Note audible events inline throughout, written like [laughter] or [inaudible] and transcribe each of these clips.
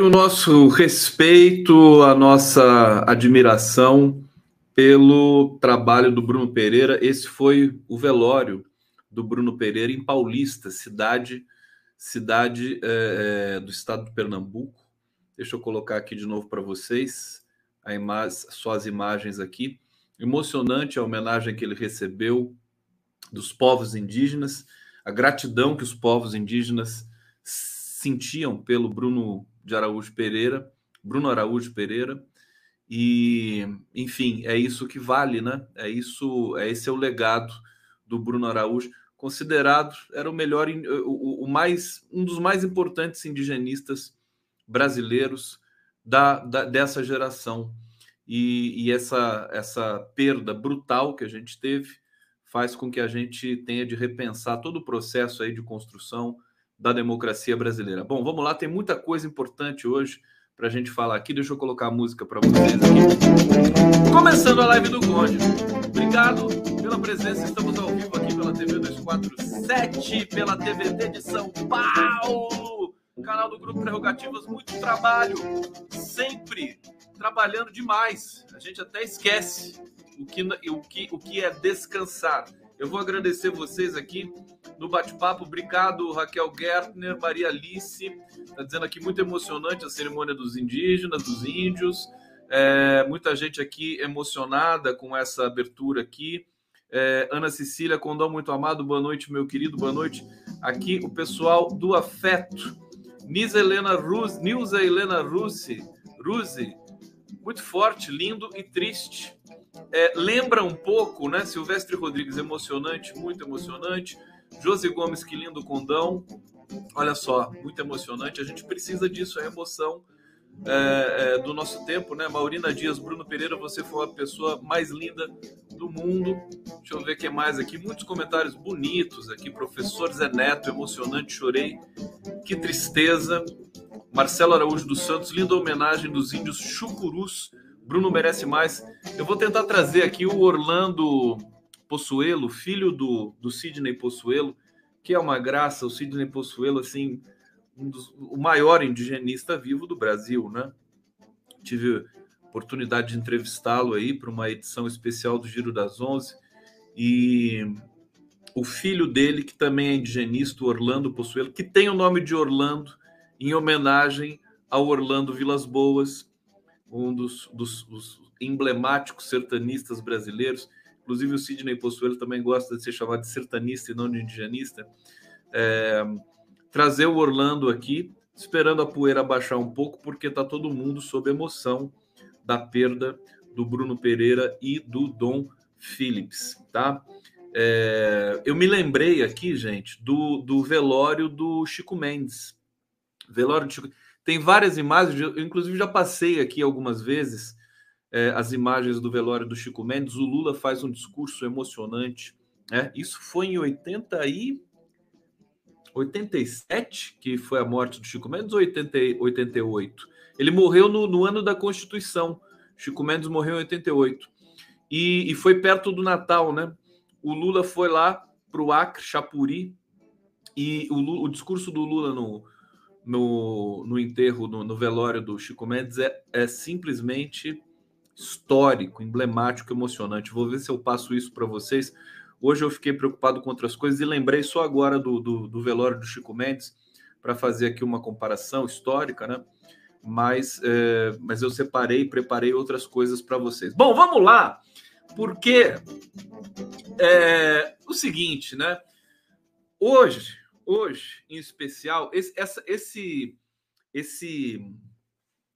o nosso respeito, a nossa admiração pelo trabalho do Bruno Pereira. Esse foi o velório do Bruno Pereira em Paulista, cidade, cidade é, do estado de Pernambuco. Deixa eu colocar aqui de novo para vocês a só as imagens aqui. Emocionante a homenagem que ele recebeu dos povos indígenas, a gratidão que os povos indígenas sentiam pelo Bruno de Araújo Pereira, Bruno Araújo Pereira, e enfim, é isso que vale, né? É isso, é esse é o legado do Bruno Araújo, considerado era o melhor, o, o mais, um dos mais importantes indigenistas brasileiros da, da dessa geração. E, e essa essa perda brutal que a gente teve faz com que a gente tenha de repensar todo o processo aí de construção da democracia brasileira. Bom, vamos lá, tem muita coisa importante hoje para a gente falar aqui. Deixa eu colocar a música para vocês aqui. Começando a live do Conde. Obrigado pela presença. Estamos ao vivo aqui pela TV 247, pela TVT de São Paulo, canal do Grupo Prerrogativas. Muito trabalho, sempre trabalhando demais. A gente até esquece o que, o que, o que é descansar. Eu vou agradecer vocês aqui no bate-papo. Obrigado, Raquel Gertner, Maria Alice. Está dizendo aqui muito emocionante a cerimônia dos indígenas, dos índios. É, muita gente aqui emocionada com essa abertura aqui. É, Ana Cecília Condão, muito amado, boa noite, meu querido, boa noite. Aqui o pessoal do Afeto. Nisa Helena Ruz, Nilza Helena Russi, Ruzi, muito forte, lindo e triste. É, lembra um pouco, né? Silvestre Rodrigues, emocionante, muito emocionante. Josi Gomes, que lindo condão. Olha só, muito emocionante. A gente precisa disso, é emoção é, é, do nosso tempo, né? Maurina Dias, Bruno Pereira, você foi a pessoa mais linda do mundo. Deixa eu ver o que mais aqui. Muitos comentários bonitos aqui. Professor Zé Neto, emocionante, chorei. Que tristeza. Marcelo Araújo dos Santos, linda homenagem dos índios chucurus Bruno merece mais. Eu vou tentar trazer aqui o Orlando Possuelo, filho do, do Sidney Possuelo, que é uma graça. O Sidney Possuelo, assim, um dos, o maior indigenista vivo do Brasil, né? Tive oportunidade de entrevistá-lo aí para uma edição especial do Giro das Onze. E o filho dele, que também é indigenista, Orlando Possuelo, que tem o nome de Orlando, em homenagem ao Orlando Vilas Boas, um dos, dos, dos emblemáticos sertanistas brasileiros. Inclusive, o Sidney Possuelo também gosta de ser chamado de sertanista e não de indigenista. É, trazer o Orlando aqui, esperando a poeira baixar um pouco, porque está todo mundo sob emoção da perda do Bruno Pereira e do Dom Phillips, tá? É, eu me lembrei aqui, gente, do, do velório do Chico Mendes. Velório de Chico tem várias imagens, eu inclusive já passei aqui algumas vezes é, as imagens do velório do Chico Mendes. O Lula faz um discurso emocionante. Né? Isso foi em 80 e 87, que foi a morte do Chico Mendes, ou 80, 88? Ele morreu no, no ano da Constituição. Chico Mendes morreu em 88. E, e foi perto do Natal, né? O Lula foi lá para o Acre, Chapuri, e o, o discurso do Lula no, no, no enterro, no, no, velório do Chico Mendes é, é simplesmente histórico, emblemático, emocionante. Vou ver se eu passo isso para vocês. Hoje eu fiquei preocupado com outras coisas e lembrei só agora do, do, do velório do Chico Mendes para fazer aqui uma comparação histórica, né? Mas, é, mas eu separei, preparei outras coisas para vocês. Bom, vamos lá. Porque é o seguinte, né? Hoje, hoje, em especial, esse, essa, esse, esse,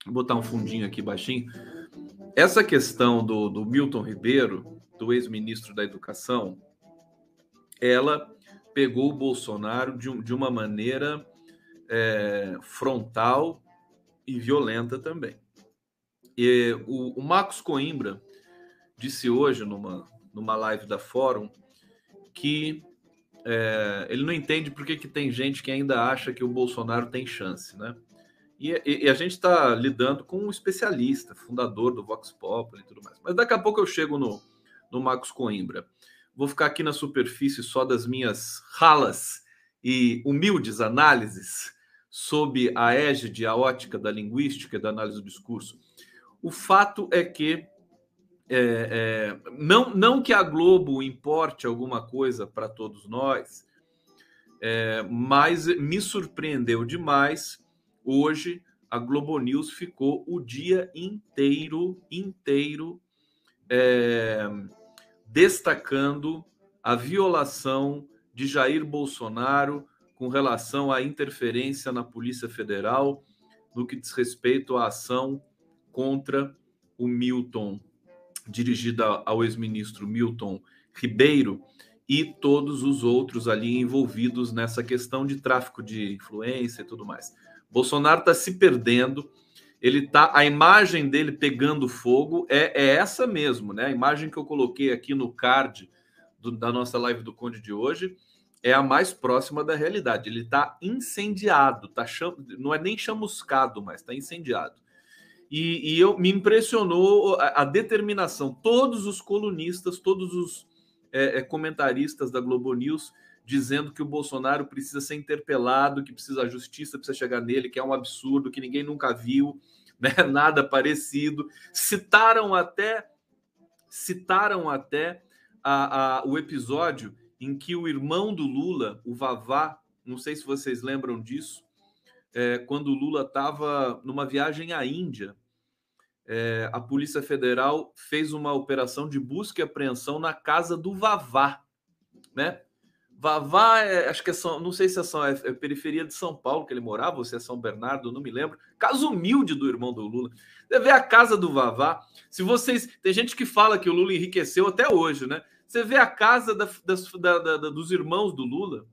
vou botar um fundinho aqui baixinho. Essa questão do, do Milton Ribeiro, do ex-ministro da Educação, ela pegou o Bolsonaro de, de uma maneira é, frontal e violenta também. E o, o Marcos Coimbra disse hoje numa, numa live da Fórum que é, ele não entende por que, que tem gente que ainda acha que o Bolsonaro tem chance, né? E, e, e a gente está lidando com um especialista, fundador do Vox Populi e tudo mais. Mas daqui a pouco eu chego no, no Marcos Coimbra. Vou ficar aqui na superfície só das minhas ralas e humildes análises sob a égide, a ótica da linguística e da análise do discurso. O fato é que é, é, não, não que a Globo importe alguma coisa para todos nós, é, mas me surpreendeu demais. Hoje, a Globo News ficou o dia inteiro, inteiro, é, destacando a violação de Jair Bolsonaro com relação à interferência na Polícia Federal no que diz respeito à ação contra o Milton dirigida ao ex-ministro Milton Ribeiro e todos os outros ali envolvidos nessa questão de tráfico de influência e tudo mais. Bolsonaro está se perdendo, ele tá, a imagem dele pegando fogo é, é, essa mesmo, né? A imagem que eu coloquei aqui no card do, da nossa live do Conde de hoje é a mais próxima da realidade. Ele está incendiado, tá cham... não é nem chamuscado, mas está incendiado. E, e, eu me impressionou a, a, determinação. Todos os colunistas, todos os é, é, comentaristas da Globo News dizendo que o Bolsonaro precisa ser interpelado, que precisa a justiça precisa chegar nele, que é um absurdo, que ninguém nunca viu, [laughs] né? Nada parecido. Citaram até citaram até a, a, o episódio em que o irmão do Lula, o Vavá, não sei se vocês lembram disso, é, quando o Lula estava numa viagem à Índia é, a Polícia Federal fez uma operação de busca e apreensão na casa do Vavá, né? Vavá, é, acho que é São, não sei se é, São, é, é, periferia de São Paulo que ele morava, ou se é São Bernardo, não me lembro. Casa humilde do irmão do Lula. Você vê a casa do Vavá. Se vocês. Tem gente que fala que o Lula enriqueceu até hoje, né? Você vê a casa da, das, da, da, dos irmãos do Lula,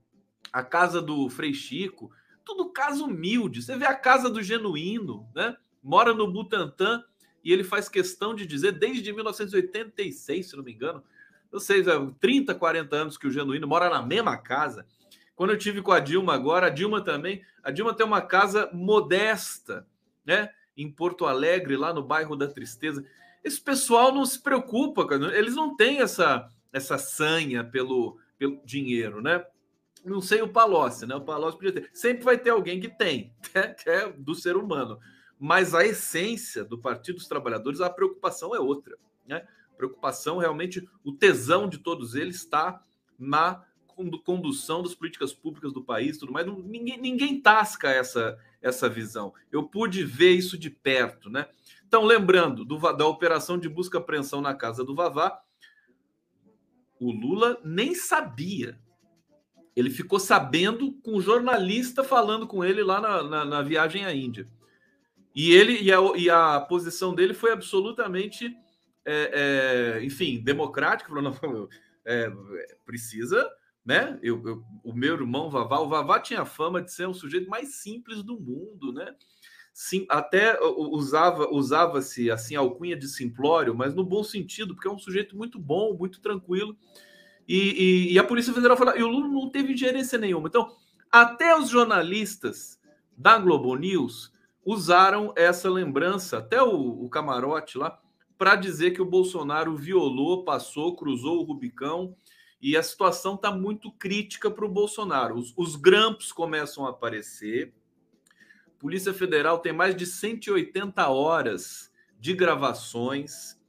a casa do Frei Chico, tudo casa humilde. Você vê a casa do Genuíno, né? Mora no Butantã e ele faz questão de dizer, desde 1986, se não me engano, eu sei, 30, 40 anos que o Genuíno mora na mesma casa. Quando eu tive com a Dilma agora, a Dilma também, a Dilma tem uma casa modesta, né? Em Porto Alegre, lá no bairro da Tristeza. Esse pessoal não se preocupa, eles não têm essa essa sanha pelo, pelo dinheiro, né? Não sei o Palocci, né? O Palocci podia ter. Sempre vai ter alguém que tem, [laughs] né? que é do ser humano mas a essência do Partido dos Trabalhadores, a preocupação é outra. Né? Preocupação, realmente, o tesão de todos eles está na condução das políticas públicas do país, tudo mais. Ninguém, ninguém tasca essa, essa visão. Eu pude ver isso de perto, né? Então, lembrando do, da operação de busca apreensão na casa do Vavá, o Lula nem sabia. Ele ficou sabendo com o jornalista falando com ele lá na, na, na viagem à Índia. E ele e a, e a posição dele foi absolutamente, é, é, enfim, democrática. Falou, não, [laughs] é, precisa, né? Eu, eu, o meu irmão Vavá, o Vavá tinha fama de ser um sujeito mais simples do mundo, né? Sim, até usava usava-se assim alcunha de simplório, mas no bom sentido, porque é um sujeito muito bom, muito tranquilo. E, e, e a Polícia Federal falou, e o Lula não teve ingerência nenhuma. Então, até os jornalistas da Globo News usaram essa lembrança, até o, o camarote lá, para dizer que o Bolsonaro violou, passou, cruzou o Rubicão e a situação está muito crítica para o Bolsonaro. Os, os grampos começam a aparecer. Polícia Federal tem mais de 180 horas de gravações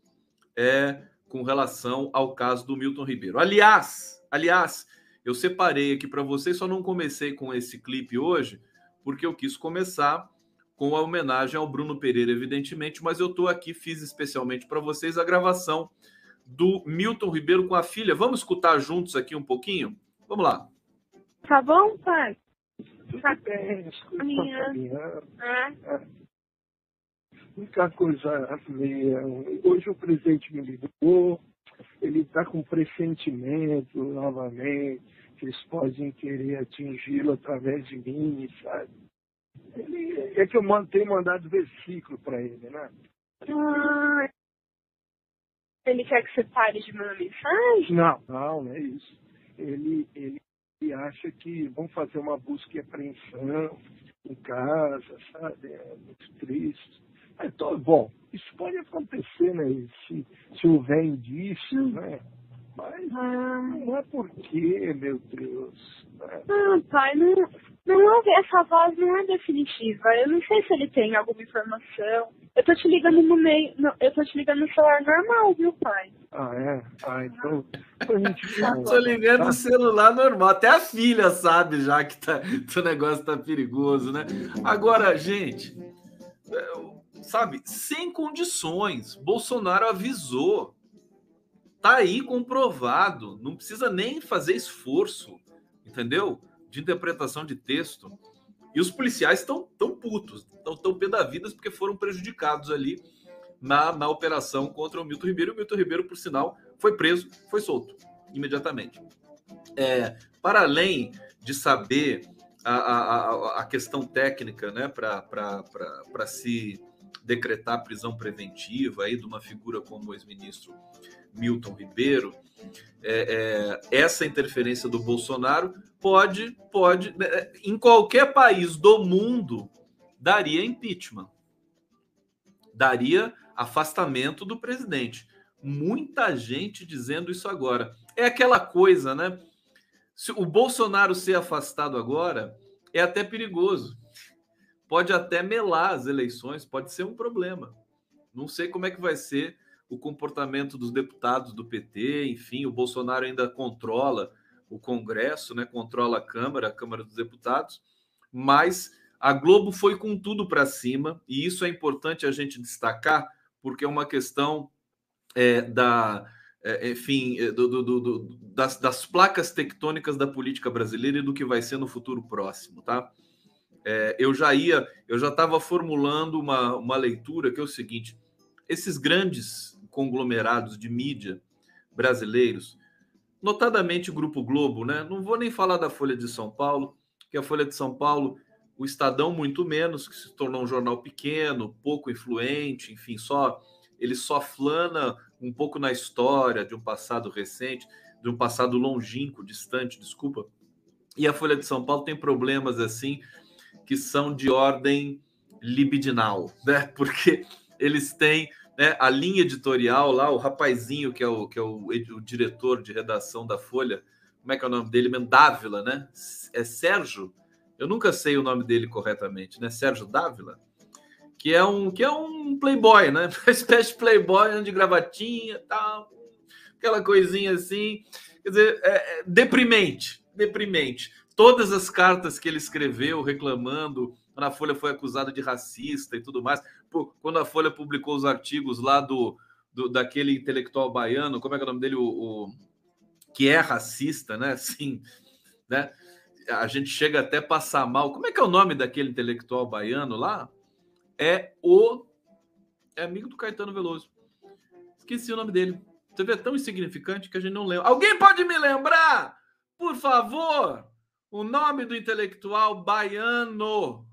é, com relação ao caso do Milton Ribeiro. Aliás, aliás, eu separei aqui para vocês, só não comecei com esse clipe hoje, porque eu quis começar com a homenagem ao Bruno Pereira, evidentemente, mas eu estou aqui, fiz especialmente para vocês a gravação do Milton Ribeiro com a filha. Vamos escutar juntos aqui um pouquinho? Vamos lá. Tá bom, pai? Tá bem, Minha. É. É. Muita coisa meia. Hoje o presidente me ligou, ele está com pressentimento novamente, que eles podem querer atingi-lo através de mim, sabe? Ele, é que eu tenho mandado versículo para ele, né? Ah, ele quer que você pare de mandar mensagem? Não, não, não é isso. Ele, ele, ele acha que vão fazer uma busca e apreensão em casa, sabe? É muito triste. Então, bom, isso pode acontecer, né? Se, se houver indícios, né? Mas ah. não é porque, meu Deus. Né? Ah, pai, não, não houve, essa voz não é definitiva. Eu não sei se ele tem alguma informação. Eu tô te ligando no meio. No, eu tô te ligando no celular normal, viu, pai? Ah, é? Ah, então. A gente não, tô ligando tá? no celular normal. Até a filha sabe já que, tá, que o negócio tá perigoso, né? Agora, gente, sabe, sem condições. Bolsonaro avisou. Tá aí comprovado. Não precisa nem fazer esforço, entendeu? De interpretação de texto. E os policiais estão tão putos, estão tão pé da vida porque foram prejudicados ali na, na operação contra o Milton Ribeiro. O Milton Ribeiro, por sinal, foi preso, foi solto imediatamente. É, para além de saber a, a, a questão técnica né, para se decretar prisão preventiva aí de uma figura como o ex-ministro Milton Ribeiro, é, é, essa interferência do Bolsonaro pode, pode, né, em qualquer país do mundo, daria impeachment, daria afastamento do presidente. Muita gente dizendo isso agora. É aquela coisa, né? Se o Bolsonaro ser afastado agora é até perigoso. Pode até melar as eleições, pode ser um problema. Não sei como é que vai ser o comportamento dos deputados do PT, enfim, o Bolsonaro ainda controla o Congresso, né? Controla a Câmara, a Câmara dos Deputados, mas a Globo foi com tudo para cima e isso é importante a gente destacar porque é uma questão é, da, é, enfim, é, do, do, do, das, das, placas tectônicas da política brasileira e do que vai ser no futuro próximo, tá? É, eu já ia, eu já estava formulando uma, uma leitura que é o seguinte: esses grandes conglomerados de mídia brasileiros, notadamente o Grupo Globo, né? Não vou nem falar da Folha de São Paulo, que a Folha de São Paulo, o Estadão muito menos, que se tornou um jornal pequeno, pouco influente, enfim, só ele só flana um pouco na história de um passado recente, de um passado longínquo, distante, desculpa. E a Folha de São Paulo tem problemas assim que são de ordem libidinal, né? [laughs] Porque eles têm né, a linha editorial lá, o rapazinho que é o, que é o, o, diretor de redação da Folha, como é que é o nome dele? Dávila, né? É Sérgio? Eu nunca sei o nome dele corretamente, né? Sérgio Dávila? Que é um, que é um playboy, né? [laughs] Uma espécie de playboy de gravatinha tal, aquela coisinha assim. Quer dizer, é, é deprimente, deprimente. Todas as cartas que ele escreveu reclamando quando a Folha foi acusada de racista e tudo mais. Quando a Folha publicou os artigos lá do, do daquele intelectual baiano, como é que é o nome dele? O, o que é racista, né? [laughs] Sim, né? A gente chega até passar mal. Como é que é o nome daquele intelectual baiano lá? É o é amigo do Caetano Veloso. Esqueci o nome dele. Você vê, é tão insignificante que a gente não lembra. Alguém pode me lembrar, por favor, o nome do intelectual baiano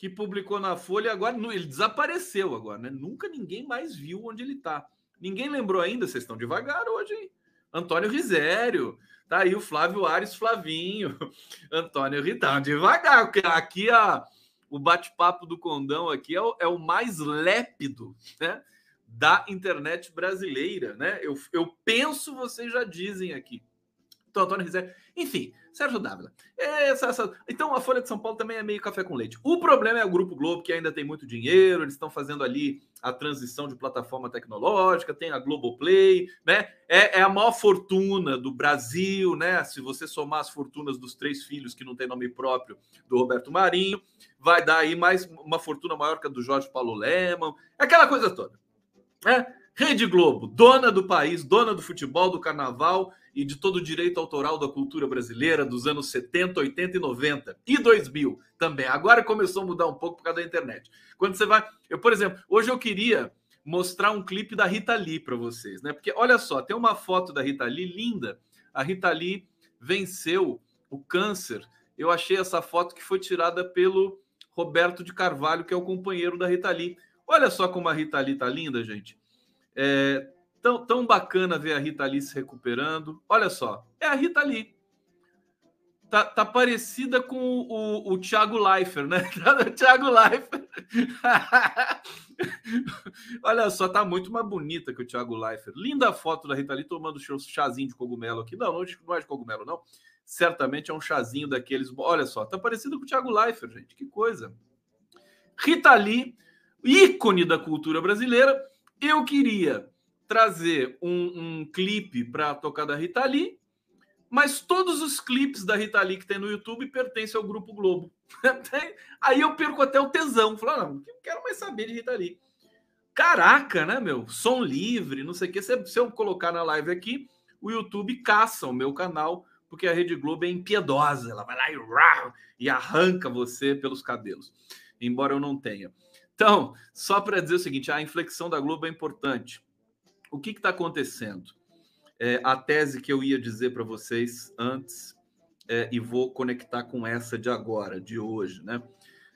que publicou na Folha, agora ele desapareceu agora, né? Nunca ninguém mais viu onde ele está. Ninguém lembrou ainda, vocês estão devagar hoje, hein? Antônio Risério, tá aí o Flávio Ares Flavinho, [laughs] Antônio Ritão, devagar, porque aqui a, o bate-papo do Condão aqui é o, é o, mais lépido, né? Da internet brasileira, né? Eu, eu penso, vocês já dizem aqui. Então, Antônio Rizé. Enfim, Sérgio Dávila. Essa, essa... Então, a Folha de São Paulo também é meio café com leite. O problema é o Grupo Globo, que ainda tem muito dinheiro, eles estão fazendo ali a transição de plataforma tecnológica, tem a Globoplay, né? É, é, a maior fortuna do Brasil, né? Se você somar as fortunas dos três filhos que não tem nome próprio do Roberto Marinho, vai dar aí mais uma fortuna maior que a do Jorge Paulo Leman, aquela coisa toda. Né? Rede Globo, dona do país, dona do futebol, do carnaval e de todo o direito autoral da cultura brasileira dos anos 70, 80 e 90 e 2000 também. Agora começou a mudar um pouco por causa da internet. Quando você vai, eu, por exemplo, hoje eu queria mostrar um clipe da Rita Lee para vocês, né? Porque olha só, tem uma foto da Rita Lee linda. A Rita Lee venceu o câncer. Eu achei essa foto que foi tirada pelo Roberto de Carvalho, que é o companheiro da Rita Lee. Olha só como a Rita Lee tá linda, gente. É tão, tão bacana ver a Rita Lee se recuperando. Olha só, é a Rita Lee. Tá, tá parecida com o, o, Thiago Leifert, né? [laughs] o Thiago Leifert. [laughs] Olha só, tá muito mais bonita que o Thiago Leifert. Linda foto da Rita Lee tomando chazinho de cogumelo aqui. Não, não, não é de cogumelo, não. Certamente é um chazinho daqueles. Olha só, tá parecido com o Thiago Leifert, gente. Que coisa. Rita Lee, ícone da cultura brasileira, eu queria trazer um, um clipe para tocar da Rita Lee, mas todos os clipes da Rita Lee que tem no YouTube pertencem ao Grupo Globo. [laughs] Aí eu perco até o tesão. Falo, ah, não, não quero mais saber de Rita Lee. Caraca, né, meu? Som livre, não sei o que. Se, se eu colocar na live aqui, o YouTube caça o meu canal, porque a Rede Globo é impiedosa. Ela vai lá e, e arranca você pelos cabelos. Embora eu não tenha. Então, só para dizer o seguinte: a inflexão da Globo é importante. O que está acontecendo? É, a tese que eu ia dizer para vocês antes, é, e vou conectar com essa de agora, de hoje, né?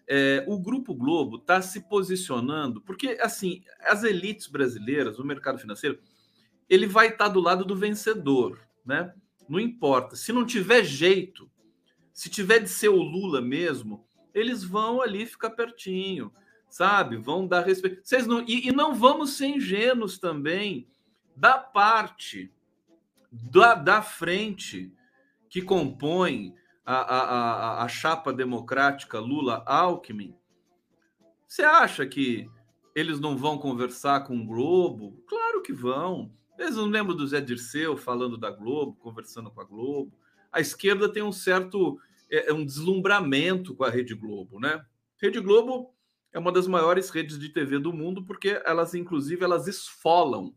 É, o Grupo Globo está se posicionando, porque assim, as elites brasileiras, o mercado financeiro, ele vai estar tá do lado do vencedor, né? Não importa. Se não tiver jeito, se tiver de ser o Lula mesmo, eles vão ali ficar pertinho sabe? Vão dar respeito. Vocês não e, e não vamos ser ingênuos também da parte da, da frente que compõe a, a, a, a chapa democrática Lula-Alckmin. Você acha que eles não vão conversar com o Globo? Claro que vão. Eles não lembram do Zé Dirceu falando da Globo, conversando com a Globo. A esquerda tem um certo é, um deslumbramento com a Rede Globo, né? Rede Globo é uma das maiores redes de TV do mundo, porque elas, inclusive, elas esfolam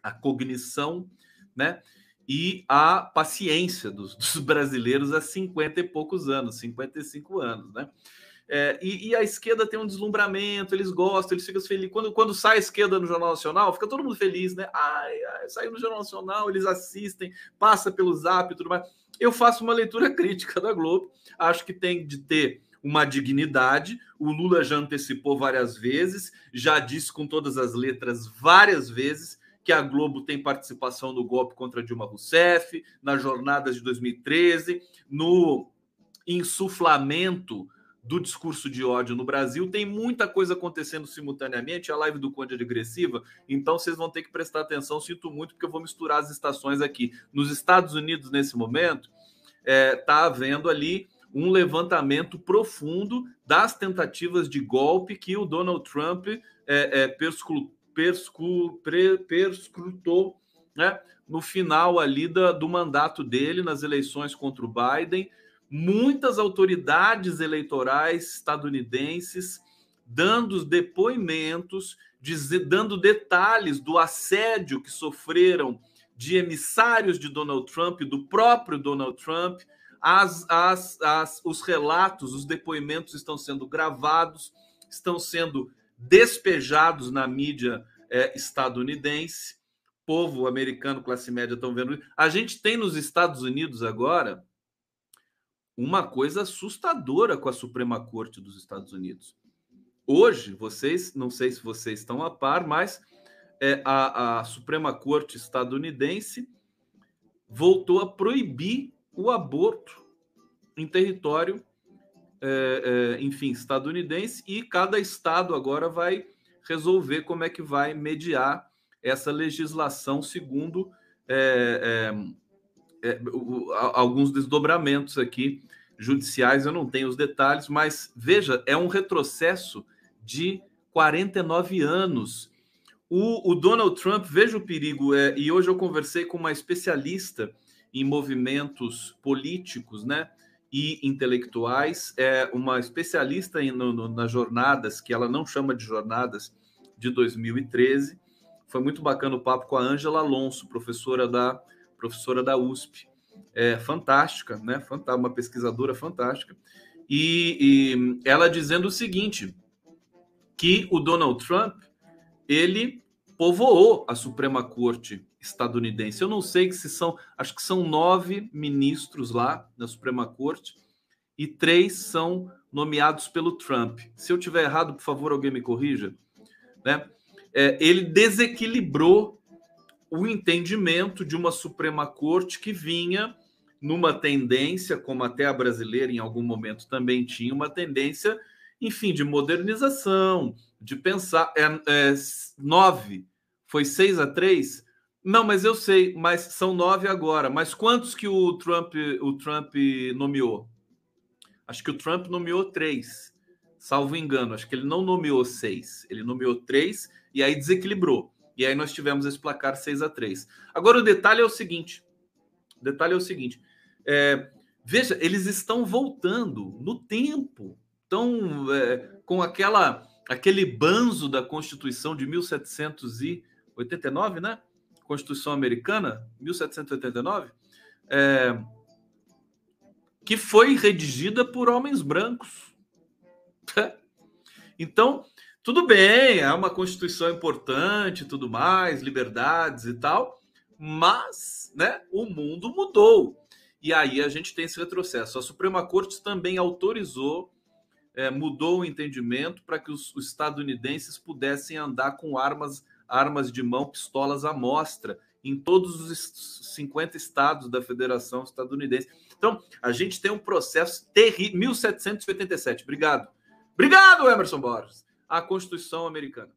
a cognição, né? E a paciência dos, [laughs] dos brasileiros há 50 e poucos anos, 55 anos, né? É, e, e, a esquerda tem um deslumbramento, eles gostam, eles ficam felizes. Quando, quando sai a esquerda no Jornal Nacional, fica todo mundo feliz, né? Ai, ai, saiu no Jornal Nacional, eles assistem, passa pelo zap e tudo mais. Eu faço uma leitura [laughs] crítica da Globo, acho que tem de ter uma dignidade. O Lula já antecipou várias vezes, já disse com todas as letras várias vezes que a Globo tem participação no golpe contra Dilma Rousseff, nas jornadas de 2013, no insuflamento do discurso de ódio no Brasil. Tem muita coisa acontecendo simultaneamente. A live do Conde é agressiva, então vocês vão ter que prestar atenção. Sinto muito, porque eu vou misturar as estações aqui. Nos Estados Unidos, nesse momento, está é, tá havendo ali um levantamento profundo das tentativas de golpe que o Donald Trump é, é, pre, perscrutou né, no final ali da, do mandato dele nas eleições contra o Biden. Muitas autoridades eleitorais estadunidenses dando depoimentos, dizer, dando detalhes do assédio que sofreram de emissários de Donald Trump, do próprio Donald Trump, as, as, as, os relatos, os depoimentos estão sendo gravados, estão sendo despejados na mídia é, estadunidense. Povo americano, classe média, estão vendo. A gente tem nos Estados Unidos agora uma coisa assustadora com a Suprema Corte dos Estados Unidos. Hoje, vocês, não sei se vocês estão a par, mas é, a, a Suprema Corte estadunidense voltou a proibir o aborto em território, é, é, enfim, estadunidense, e cada estado agora vai resolver como é que vai mediar essa legislação segundo é, é, é o, alguns desdobramentos aqui judiciais, eu não tenho os detalhes, mas veja, é um retrocesso de 49 anos. O, o Donald Trump, veja o perigo, é, e hoje eu conversei com uma especialista em movimentos políticos, né? E intelectuais, é uma especialista em, no, no, nas jornadas, que ela não chama de jornadas de 2013, Foi muito bacana o papo com a Ângela Alonso, professora da professora da USP. É, fantástica, né? Uma pesquisadora fantástica. E, e ela dizendo o seguinte: que o Donald Trump ele povoou a Suprema Corte estadunidense. Eu não sei se são, acho que são nove ministros lá na Suprema Corte e três são nomeados pelo Trump. Se eu tiver errado, por favor, alguém me corrija. Né? É, ele desequilibrou o entendimento de uma Suprema Corte que vinha numa tendência, como até a brasileira em algum momento também tinha, uma tendência, enfim, de modernização, de pensar. É, é, nove, foi seis a três? Não, mas eu sei, mas são nove agora. Mas quantos que o Trump, o Trump nomeou? Acho que o Trump nomeou três, salvo engano. Acho que ele não nomeou seis, ele nomeou três e aí desequilibrou. E aí nós tivemos esse placar 6 a 3 Agora o detalhe é o seguinte: o detalhe é o seguinte. É, veja, eles estão voltando no tempo, estão é, com aquela aquele banzo da Constituição de 1789, né? Constituição Americana, 1789, é, que foi redigida por homens brancos. Então, tudo bem, é uma Constituição importante, tudo mais, liberdades e tal, mas, né? O mundo mudou. E aí a gente tem esse retrocesso. A Suprema Corte também autorizou é, mudou o entendimento para que os, os, estadunidenses pudessem andar com armas, armas de mão, pistolas à mostra em todos os 50 estados da Federação Estadunidense. Então, a gente tem um processo terrível. 1787, obrigado. Obrigado, Emerson Borges. A Constituição Americana.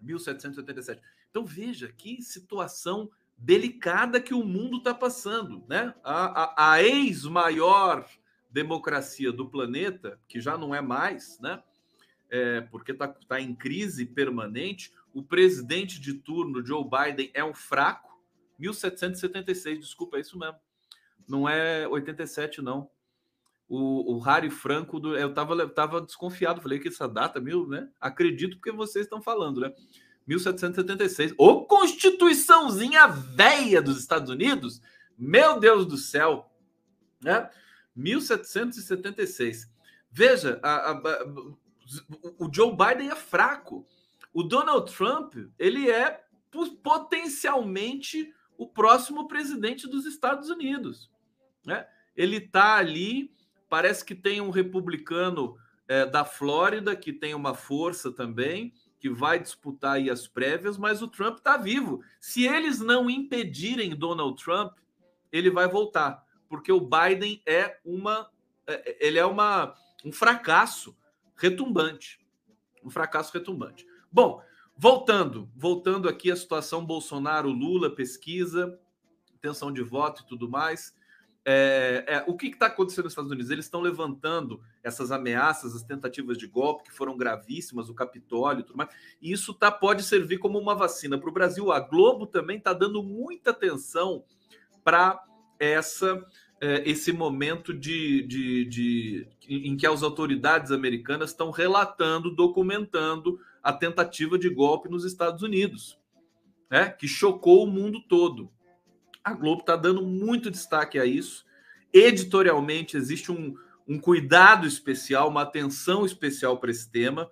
1787. Então, veja que situação delicada que o mundo está passando. Né? A, a, a ex-maior democracia do planeta, que já não é mais, né? É, porque está tá em crise permanente. O presidente de turno, Joe Biden, é um fraco. 1776, desculpa, é isso mesmo. Não é 87, não. O, o Harry Franco, do, eu estava tava desconfiado, falei que essa data, mil, né? Acredito porque vocês estão falando, né? 1776. Ô Constituiçãozinha velha dos Estados Unidos! Meu Deus do céu! Né? 1776. Veja, a, a, a, o Joe Biden é fraco. O Donald Trump, ele é potencialmente o próximo presidente dos Estados Unidos. Né? Ele está ali, parece que tem um republicano é, da Flórida que tem uma força também, que vai disputar aí as prévias, mas o Trump está vivo. Se eles não impedirem Donald Trump, ele vai voltar porque o Biden é uma é, ele é uma um fracasso retumbante, um fracasso retumbante. Bom, voltando, voltando aqui à situação Bolsonaro, Lula, pesquisa, intenção de voto e tudo mais. É, é, o que está acontecendo nos Estados Unidos? Eles estão levantando essas ameaças, as tentativas de golpe que foram gravíssimas, o Capitólio e tudo mais. E isso tá, pode servir como uma vacina para o Brasil. A Globo também está dando muita atenção para essa é, esse momento de, de, de, em que as autoridades americanas estão relatando, documentando a tentativa de golpe nos Estados Unidos, né, que chocou o mundo todo. A Globo está dando muito destaque a isso. Editorialmente, existe um, um cuidado especial, uma atenção especial para esse tema,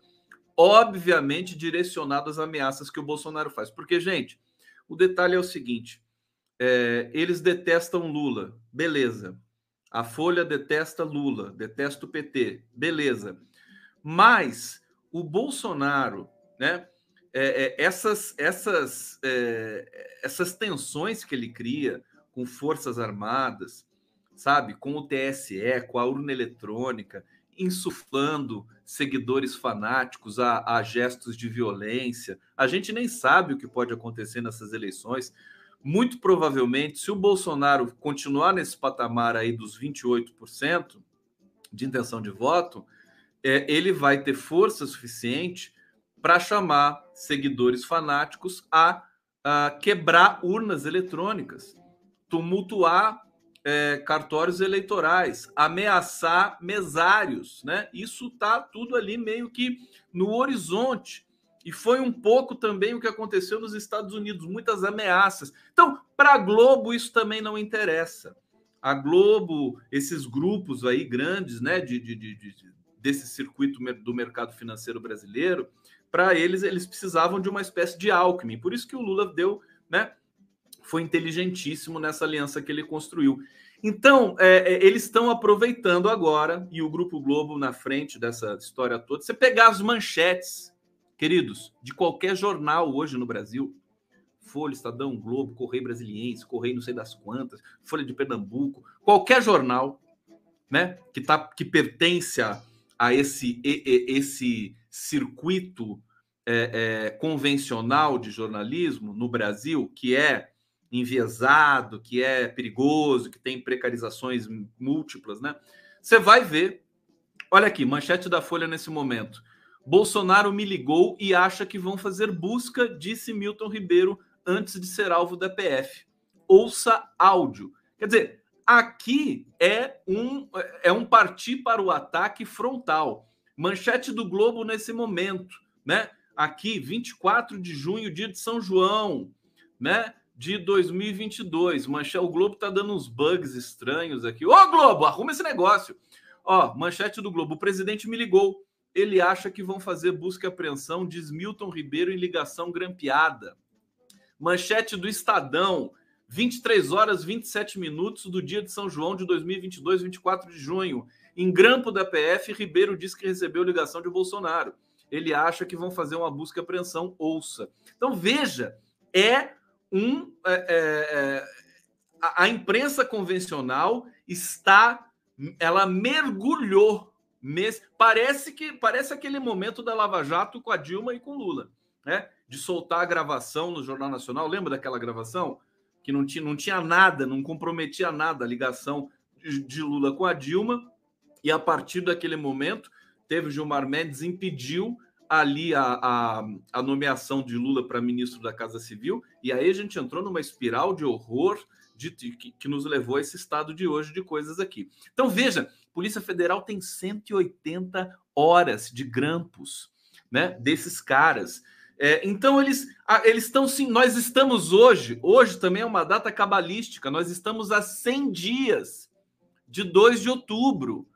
obviamente direcionado às ameaças que o Bolsonaro faz. Porque, gente, o detalhe é o seguinte: é, eles detestam Lula, beleza. A Folha detesta Lula, detesta o PT, beleza. Mas o Bolsonaro, né? É, é, essas, essas, é, essas tensões que ele cria com forças armadas, sabe, com o TSE, com a urna eletrônica, insuflando seguidores fanáticos a, a gestos de violência. A gente nem sabe o que pode acontecer nessas eleições muito provavelmente, se o Bolsonaro continuar nesse patamar aí dos 28% de intenção de voto, é, ele vai ter força suficiente para chamar seguidores fanáticos a, a, quebrar urnas eletrônicas, tumultuar é, cartórios eleitorais, ameaçar mesários, né? Isso está tudo ali meio que no horizonte. E foi um pouco também o que aconteceu nos Estados Unidos, muitas ameaças. Então, para a Globo, isso também não interessa. A Globo, esses grupos aí grandes, né, de, de, de, desse circuito do mercado financeiro brasileiro, para eles, eles precisavam de uma espécie de Alckmin. Por isso que o Lula deu, né, foi inteligentíssimo nessa aliança que ele construiu. Então, é, é, eles estão aproveitando agora, e o Grupo Globo na frente dessa história toda. Você pegar as manchetes, queridos, de qualquer jornal hoje no Brasil, Folha, Estadão, Globo, Correio Brasiliense, Correio não sei das quantas, Folha de Pernambuco, qualquer jornal né, que, tá, que pertence a, a esse, esse circuito é, é, convencional de jornalismo no Brasil, que é enviesado, que é perigoso, que tem precarizações múltiplas, né? Você vai ver. Olha aqui, manchete da Folha nesse momento. Bolsonaro me ligou e acha que vão fazer busca, disse Milton Ribeiro antes de ser alvo da PF. Ouça áudio. Quer dizer, aqui é um é um partir para o ataque frontal. Manchete do Globo nesse momento, né? Aqui, 24 de junho, dia de São João, né? de 2022. Manchete, o Globo tá dando uns bugs estranhos aqui. Ô, Globo, arruma esse negócio. Ó, manchete do Globo. O presidente me ligou. Ele acha que vão fazer busca e apreensão, diz Milton Ribeiro em ligação grampeada. Manchete do Estadão. 23 horas 27 minutos do dia de São João de 2022, 24 de junho. Em grampo da PF, Ribeiro diz que recebeu ligação de Bolsonaro. Ele acha que vão fazer uma busca e apreensão. Ouça. Então veja, é um é, é, é, a, a, imprensa convencional está ela mergulhou mes, parece que parece aquele momento da Lava Jato com a Dilma e com Lula, né? De soltar a gravação no Jornal Nacional, lembra daquela gravação que não tinha, não tinha nada, não comprometia nada a ligação de, Lula com a Dilma e a partir daquele momento teve Gilmar Mendes impediu ali a, a, a nomeação de Lula para ministro da Casa Civil, e aí a gente entrou numa espiral de horror de, que, que nos levou a esse estado de hoje de coisas aqui. Então, veja, Polícia Federal tem 180 horas de grampos né, desses caras. É, então eles eles estão sim. Nós estamos hoje, hoje também é uma data cabalística. Nós estamos a 100 dias de 2 de outubro.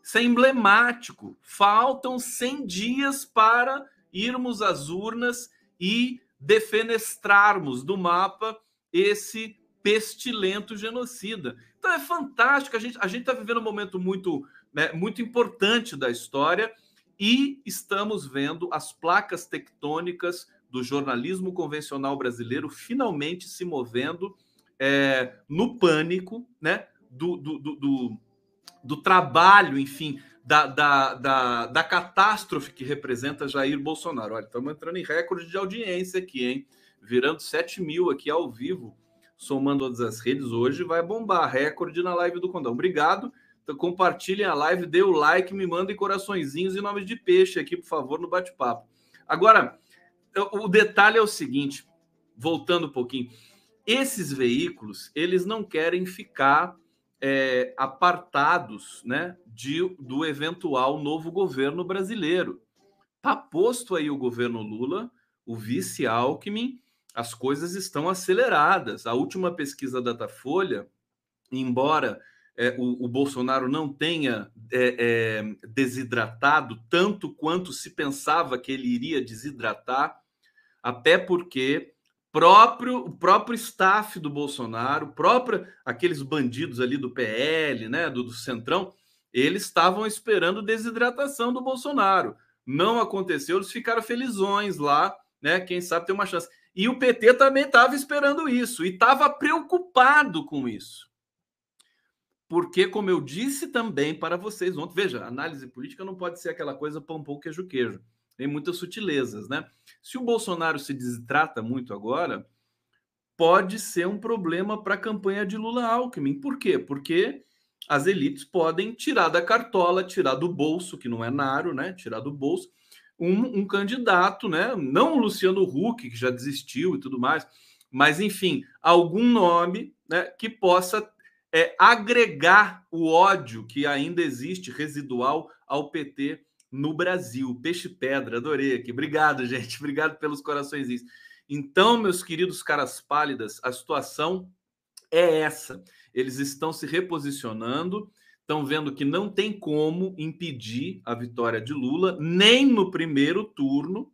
Isso é emblemático. Faltam 100 dias para irmos às urnas e defenestrarmos do mapa esse pestilento genocida. Então é fantástico. A gente a está vivendo um momento muito, né, muito importante da história e estamos vendo as placas tectônicas do jornalismo convencional brasileiro finalmente se movendo é, no pânico né, do, do, do do trabalho, enfim, da, da, da, da, catástrofe que representa Jair Bolsonaro. Olha, estamos entrando em recorde de audiência aqui, hein? Virando 7 mil aqui ao vivo, somando todas as redes. Hoje vai bombar recorde na live do Condão. Obrigado. Então, compartilhem a live, dê o like, me mandem coraçõezinhos e nomes de peixe aqui, por favor, no bate-papo. Agora, o detalhe é o seguinte, voltando um pouquinho. Esses veículos, eles não querem ficar é, apartados né, de, do eventual novo governo brasileiro. Está posto aí o governo Lula, o vice Alckmin, as coisas estão aceleradas. A última pesquisa da Datafolha, embora é, o, o, Bolsonaro não tenha é, é, desidratado tanto quanto se pensava que ele iria desidratar, até porque próprio o próprio staff do Bolsonaro, próprio aqueles bandidos ali do PL, né, do, do Centrão, eles estavam esperando desidratação do Bolsonaro. Não aconteceu, eles ficaram felizões lá, né? Quem sabe tem uma chance. E o PT também estava esperando isso e estava preocupado com isso. Porque, como eu disse também para vocês ontem, veja, análise política não pode ser aquela coisa pão, pão, queijo, queijo tem muitas sutilezas, né? Se o Bolsonaro se destrata muito agora, pode ser um problema para a campanha de Lula Alckmin. Por quê? Porque as elites podem tirar da cartola, tirar do bolso, que não é naro, né? Tirar do bolso um, um candidato, né? Não o Luciano Huck, que já desistiu e tudo mais, mas enfim, algum nome né, que possa é, agregar o ódio que ainda existe residual ao PT no Brasil. Peixe pedra, adorei aqui. Obrigado, gente. [laughs] Obrigado pelos corações. Então, meus queridos caras pálidas, a situação é essa. Eles estão se reposicionando, estão vendo que não tem como impedir a vitória de Lula, nem no primeiro turno,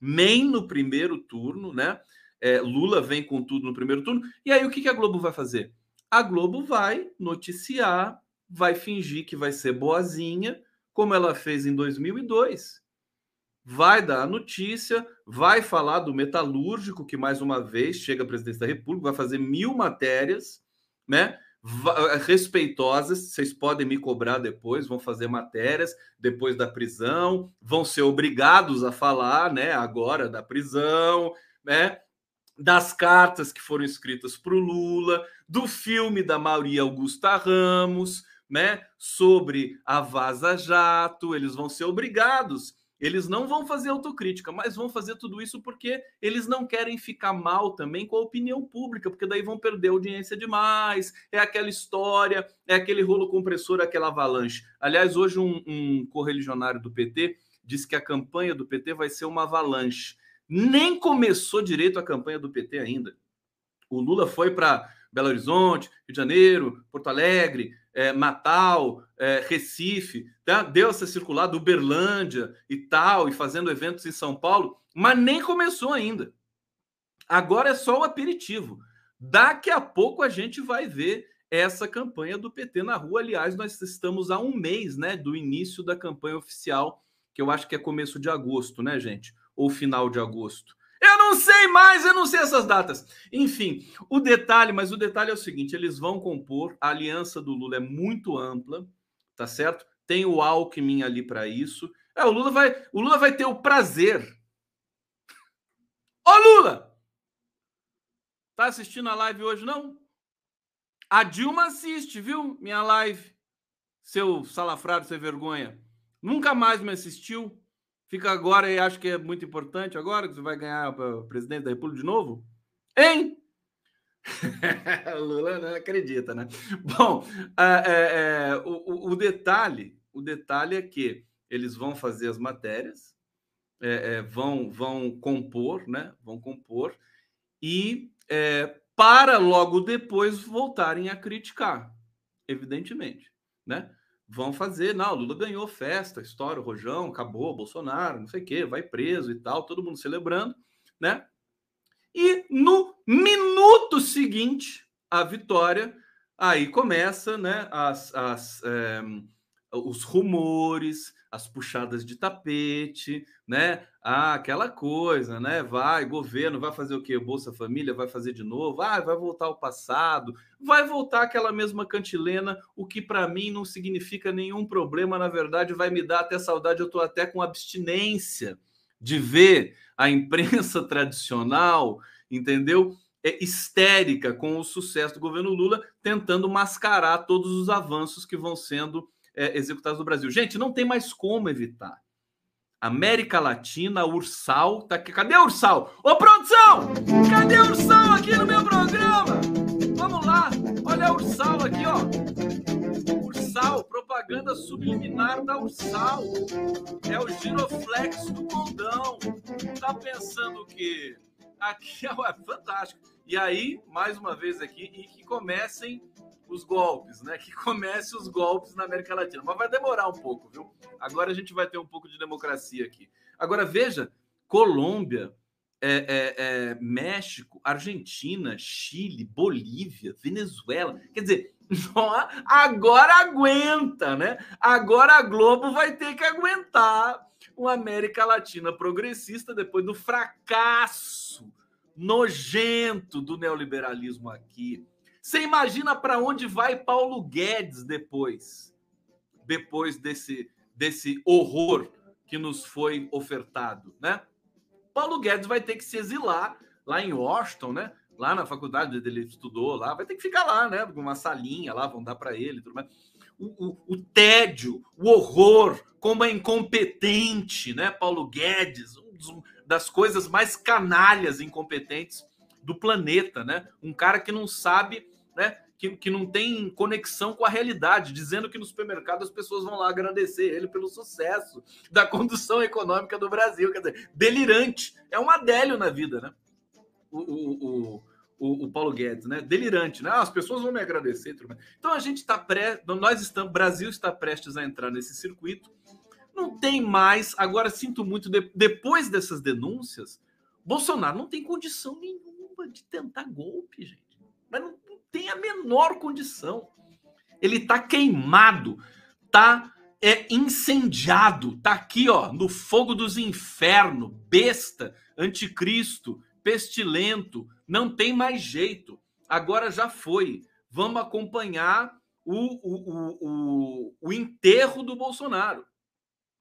nem no primeiro turno, né? É, Lula vem com tudo no primeiro turno. E aí, o que, que a Globo vai fazer? A Globo vai noticiar, vai fingir que vai ser boazinha, como ela fez em 2002. Vai dar a notícia, vai falar do metalúrgico, que mais uma vez chega à presidência da República, vai fazer mil matérias, né? respeitosas, vocês podem me cobrar depois, vão fazer matérias depois da prisão, vão ser obrigados a falar, né, agora da prisão, né, das cartas que foram escritas para o Lula, do filme da Maria Augusta Ramos, né, sobre a Vaza Jato, eles vão ser obrigados. Eles não vão fazer autocrítica, mas vão fazer tudo isso porque eles não querem ficar mal também com a opinião pública, porque daí vão perder audiência demais. É aquela história, é aquele rolo compressor, aquela avalanche. Aliás, hoje um, um correligionário do PT disse que a campanha do PT vai ser uma avalanche. Nem começou direito a campanha do PT ainda. O Lula foi para Belo Horizonte, Rio de Janeiro, Porto Alegre, é, Natal, é, Recife, tá? deu essa circulada, Uberlândia e tal, e fazendo eventos em São Paulo, mas nem começou ainda. Agora é só o aperitivo. Daqui a pouco a gente vai ver essa campanha do PT na rua. Aliás, nós estamos a um mês né, do início da campanha oficial, que eu acho que é começo de agosto, né, gente? Ou final de agosto. Eu não sei mais, eu não sei essas datas. Enfim, o detalhe, mas o detalhe é o seguinte: eles vão compor, a aliança do Lula é muito ampla, tá certo? Tem o Alckmin ali para isso. É, o Lula vai, o Lula vai ter o prazer. Ô Lula! Tá assistindo a live hoje não? A Dilma assiste, viu? Minha live. Seu salafrário sem vergonha. Nunca mais me assistiu. Fica agora e acho que é muito importante agora que você vai ganhar para presidente da República de novo? Hein? [laughs] Lula não acredita, né? Bom, é, é, o, o, detalhe, o detalhe é que eles vão fazer as matérias, é, é vão, vão compor, né? Vão compor e é, para logo depois voltarem a criticar, evidentemente, né? Vão fazer, não, Lula ganhou festa, história, o Rojão, acabou, Bolsonaro, não sei o quê, vai preso e tal, todo mundo celebrando, né? E no minuto seguinte, a vitória, aí começa, né, as, as, é, os rumores, as puxadas de tapete, né? Ah, aquela coisa, né? Vai, governo, vai fazer o quê? Bolsa Família vai fazer de novo? Ah, vai voltar ao passado, vai voltar aquela mesma cantilena, o que para mim não significa nenhum problema, na verdade, vai me dar até saudade, eu estou até com abstinência de ver a imprensa [laughs] tradicional, entendeu? É histérica com o sucesso do governo Lula, tentando mascarar todos os avanços que vão sendo é, executados no Brasil. Gente, não tem mais como evitar. América Latina, Ursal, tá aqui. Cadê o Ursal? Ô, produção! Cadê o Ursal aqui no meu programa? Vamos lá. Olha a Ursal aqui, ó. Ursal, propaganda subliminar da Ursal. É o giroflex do condão. Tá pensando que aqui é fantástico. E aí, mais uma vez aqui, e que comecem os golpes, né? Que comece os golpes na América Latina. Mas vai demorar um pouco, viu? Agora a gente vai ter um pouco de democracia aqui. Agora veja, Colômbia, é, é, é, México, Argentina, Chile, Bolívia, Venezuela. Quer dizer, [laughs] agora aguenta, né? Agora a Globo vai ter que aguentar uma América Latina progressista depois do fracasso nojento do neoliberalismo aqui você imagina para onde vai Paulo Guedes depois? Depois desse, desse horror que nos foi ofertado, né? Paulo Guedes vai ter que se exilar lá em Washington, né? Lá na faculdade onde ele estudou, lá vai ter que ficar lá, né? Uma salinha lá, vão dar para ele, tudo mais. O, o, tédio, o horror, como é incompetente, né? Paulo Guedes, uma das coisas mais canalhas incompetentes do planeta, né? Um cara que não sabe né? que, que não tem conexão com a realidade, dizendo que no supermercado as pessoas vão lá agradecer ele pelo sucesso da condução econômica do Brasil. Quer dizer, delirante. É um adélio na vida, né? O, o, o, o Paulo Guedes, né? Delirante, né? Ah, as pessoas vão me agradecer. Então a gente está pré, nós estamos, Brasil está prestes a entrar nesse circuito. Não tem mais. Agora sinto muito de, depois dessas denúncias, Bolsonaro não tem condição nenhuma de tentar golpe, gente. Mas não, tem a menor condição. Ele está queimado, está é, incendiado, está aqui ó, no fogo dos infernos, besta, anticristo, pestilento, não tem mais jeito. Agora já foi. Vamos acompanhar o, o, o, o, enterro do Bolsonaro.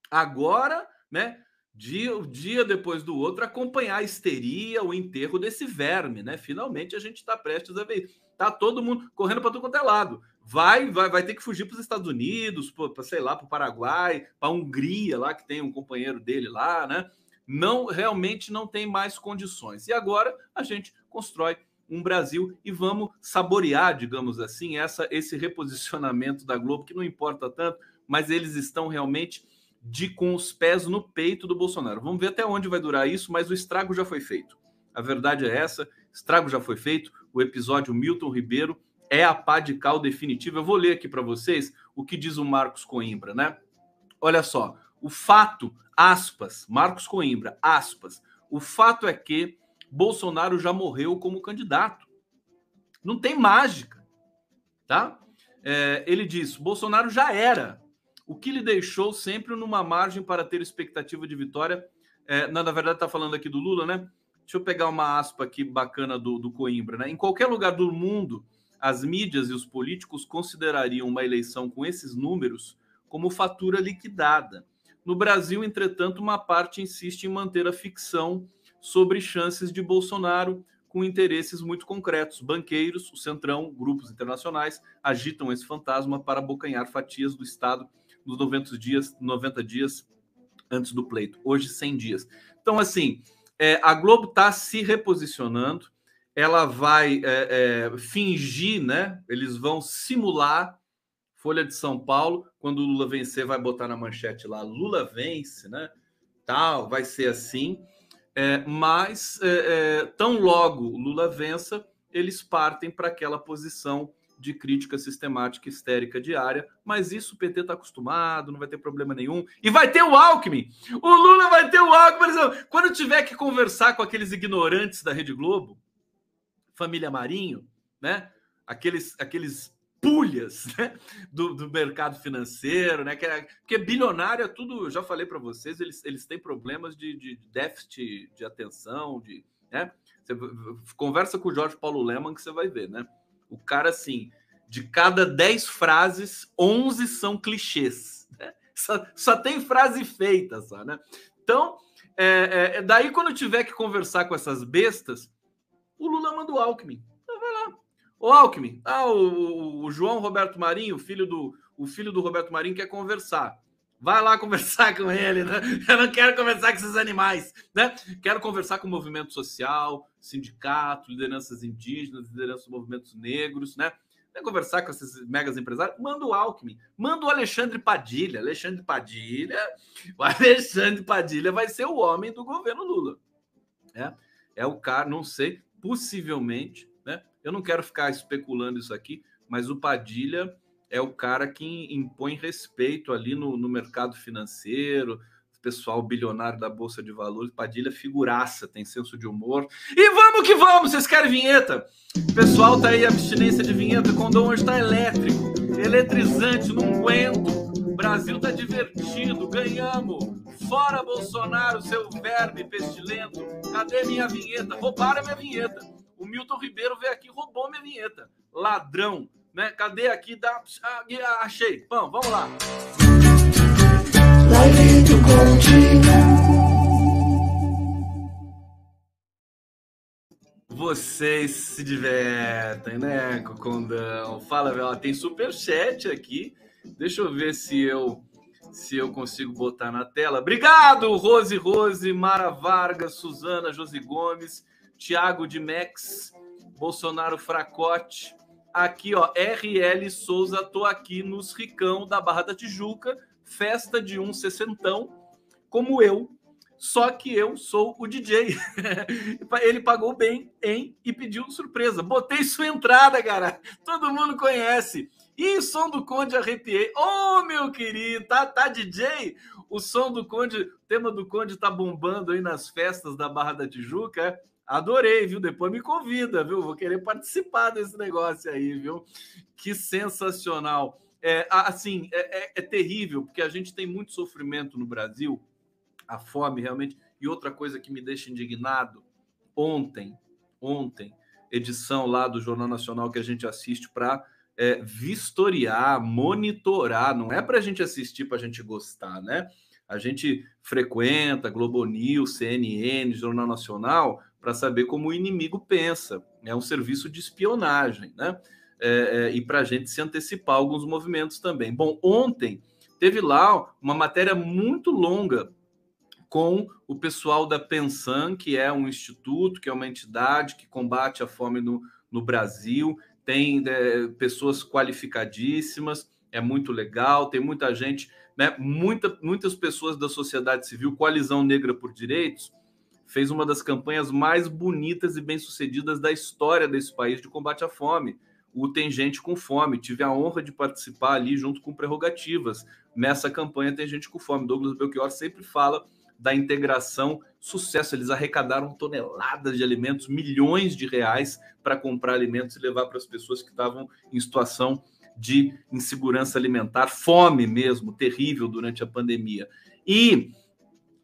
Agora, né? dia, dia depois do outro, acompanhar a histeria, o enterro desse verme, né? Finalmente a gente está prestes a ver. Tá todo mundo correndo para todo quanto é lado. Vai, vai, vai ter que fugir para os Estados Unidos, para sei lá, para o Paraguai, para a Hungria, lá que tem um companheiro dele lá, né? Não, realmente não tem mais condições. E agora a gente constrói um Brasil e vamos saborear, digamos assim, essa, esse reposicionamento da Globo, que não importa tanto, mas eles estão realmente de com os pés no peito do Bolsonaro. Vamos ver até onde vai durar isso, mas o estrago já foi feito. A verdade é essa, estrago já foi feito. O episódio Milton Ribeiro é a pá de cal definitiva. Eu vou ler aqui para vocês o que diz o Marcos Coimbra, né? Olha só, o fato, aspas, Marcos Coimbra, aspas, o fato é que Bolsonaro já morreu como candidato. Não tem mágica, tá? É, ele diz: Bolsonaro já era o que lhe deixou sempre numa margem para ter expectativa de vitória. É, na verdade, está falando aqui do Lula, né? Deixa eu pegar uma aspa aqui bacana do, do Coimbra, né? Em qualquer lugar do mundo, as mídias e os políticos considerariam uma eleição com esses números como fatura liquidada. No Brasil, entretanto, uma parte insiste em manter a ficção sobre chances de Bolsonaro com interesses muito concretos. Banqueiros, o Centrão, grupos internacionais agitam esse fantasma para abocanhar fatias do Estado nos 90 dias, 90 dias antes do pleito. Hoje, 100 dias. Então, assim, é, a Globo está se reposicionando, ela vai é, é, fingir, né? Eles vão simular Folha de São Paulo, quando o Lula vencer, vai botar na manchete lá, Lula vence, né? Tal, vai ser assim. É, mas é, é, tão logo Lula vença, eles partem para aquela posição de crítica sistemática histérica diária, mas isso o PT está acostumado, não vai ter problema nenhum. E vai ter o Alckmin! O Lula vai ter o Alckmin! Quando tiver que conversar com aqueles ignorantes da Rede Globo, família Marinho, né? Aqueles, aqueles pulhas [laughs] né? do, do mercado financeiro, né? Que é, porque bilionário é tudo, eu já falei para vocês, eles, eles têm problemas de, de déficit de atenção, de. Né? Você conversa com o Jorge Paulo Leman que você vai ver, né? O cara, assim, de cada 10 frases, 11 são clichês. Né? [laughs] Só, só, tem frase feita, só, né? Então, é, é, é, daí quando tiver que conversar com essas bestas, o Lula manda o Alckmin. O Alckmin, ah, o, o, João Roberto Marinho, filho do, o filho do Roberto Marinho, quer conversar. Vai lá [laughs] conversar com ele, né? Eu não quero conversar com esses animais, né? Quero conversar com o movimento social, sindicato, lideranças indígenas, lideranças dos movimentos negros, né? Quer conversar com esses megas empresários? Manda o Alckmin, manda o Alexandre Padilha. Alexandre Padilha, o [laughs] Alexandre Padilha vai ser o homem do governo Lula. É, é o cara, não sei, possivelmente? Eu não quero ficar especulando isso aqui, mas o Padilha é o cara que impõe respeito ali no, no mercado financeiro, pessoal bilionário da Bolsa de Valores, Padilha figuraça, tem senso de humor. E vamos que vamos, vocês querem vinheta? O pessoal tá aí, abstinência de vinheta, condom hoje tá elétrico, eletrizante, não aguento. Brasil tá divertido, ganhamos. Fora Bolsonaro, seu verme pestilento. Cadê minha vinheta? Roubaram minha vinheta. Milton Ribeiro veio aqui e roubou minha vinheta. Ladrão né? Cadê aqui? Da... Ah, achei. Bom, vamos lá. Live do Vocês se divertem, né, Cocondão? Fala, velho. Tem super chat aqui. Deixa eu ver se eu se eu consigo botar na tela. Obrigado, Rose Rose, Mara Vargas, Suzana, Josi Gomes, Tiago de Mex, Bolsonaro Fracote, aqui, ó, RL Souza, tô aqui nos Ricão da Barra da Tijuca, festa de um sessentão, como eu, só que eu sou o DJ. [laughs] Ele pagou bem, hein? E pediu surpresa. Botei sua entrada, cara. Todo mundo conhece. E som do Conde arrepiei. Ô, oh, meu querido, tá, tá DJ? O som do Conde, o tema do Conde tá bombando aí nas festas da Barra da Tijuca. Adorei, viu? Depois me convida, viu? Vou querer participar desse negócio aí, viu? Que sensacional. É, assim, é, é, é terrível, porque a gente tem muito sofrimento no Brasil a fome realmente. E outra coisa que me deixa indignado, ontem, ontem, edição lá do Jornal Nacional que a gente assiste para é, vistoriar, monitorar, não é para a gente assistir para a gente gostar, né? A gente frequenta Globo News, CNN, Jornal Nacional para saber como o inimigo pensa. É um serviço de espionagem, né? É, é, e para a gente se antecipar alguns movimentos também. Bom, ontem teve lá uma matéria muito longa com o pessoal da Pensan, que é um instituto, que é uma entidade que combate a fome no, no Brasil, tem é, pessoas qualificadíssimas, é muito legal, tem muita gente, né, muita, muitas pessoas da sociedade civil, Coalizão Negra por Direitos, fez uma das campanhas mais bonitas e bem-sucedidas da história desse país de combate à fome. O Tem Gente com Fome. Tive a honra de participar ali junto com prerrogativas. Nessa campanha Tem Gente com Fome. Douglas Belchior sempre fala da integração, sucesso. Eles arrecadaram toneladas de alimentos, milhões de reais para comprar alimentos e levar para as pessoas que estavam em situação de insegurança alimentar, fome mesmo, terrível durante a pandemia. E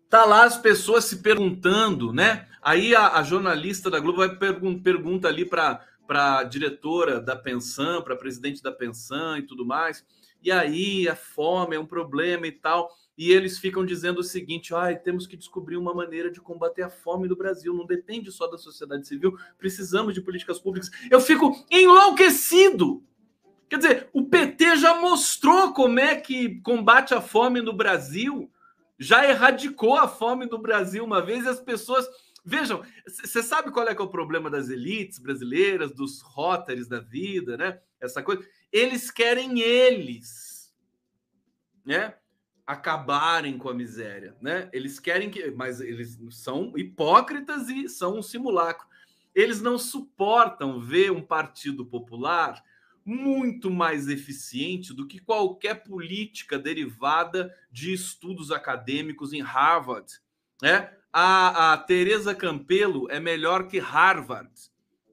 tá lá as pessoas se perguntando, né? Aí a, a jornalista da Globo vai pergun pergunta ali para para diretora da pensão, para presidente da pensão e tudo mais. E aí a fome é um problema e tal e eles ficam dizendo o seguinte: ah, temos que descobrir uma maneira de combater a fome no Brasil, não depende só da sociedade civil, precisamos de políticas públicas. Eu fico enlouquecido. Quer dizer, o PT já mostrou como é que combate a fome no Brasil, já erradicou a fome no Brasil uma vez e as pessoas. Vejam, você sabe qual é, que é o problema das elites brasileiras, dos rótares da vida, né? Essa coisa. Eles querem eles, né? acabarem com a miséria, né? Eles querem que, mas eles são hipócritas e são um simulacro. Eles não suportam ver um partido popular muito mais eficiente do que qualquer política derivada de estudos acadêmicos em Harvard, né? A, a Teresa Campelo é melhor que Harvard,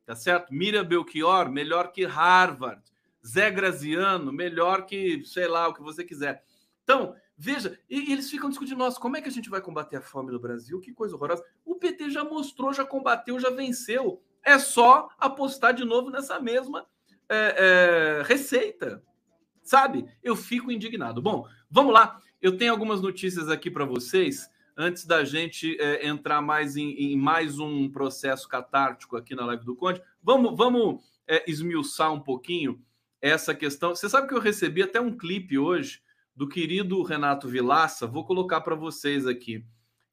tá certo? Miriam Belchior melhor que Harvard, Zé Graziano melhor que sei lá o que você quiser. Então, Veja, e eles ficam discutindo, nossa, como é que a gente vai combater a fome no Brasil? Que coisa horrorosa. O PT já mostrou, já combateu, já venceu. É só apostar de novo nessa mesma é, é, receita. Sabe? Eu fico indignado. Bom, vamos lá. Eu tenho algumas notícias aqui para vocês antes da gente é, entrar mais em, em, mais um processo catártico aqui na live do Conde. Vamos, vamos é, esmiuçar um pouquinho essa questão. Você sabe que eu recebi até um clipe hoje do querido Renato Vilaça, vou colocar para vocês aqui,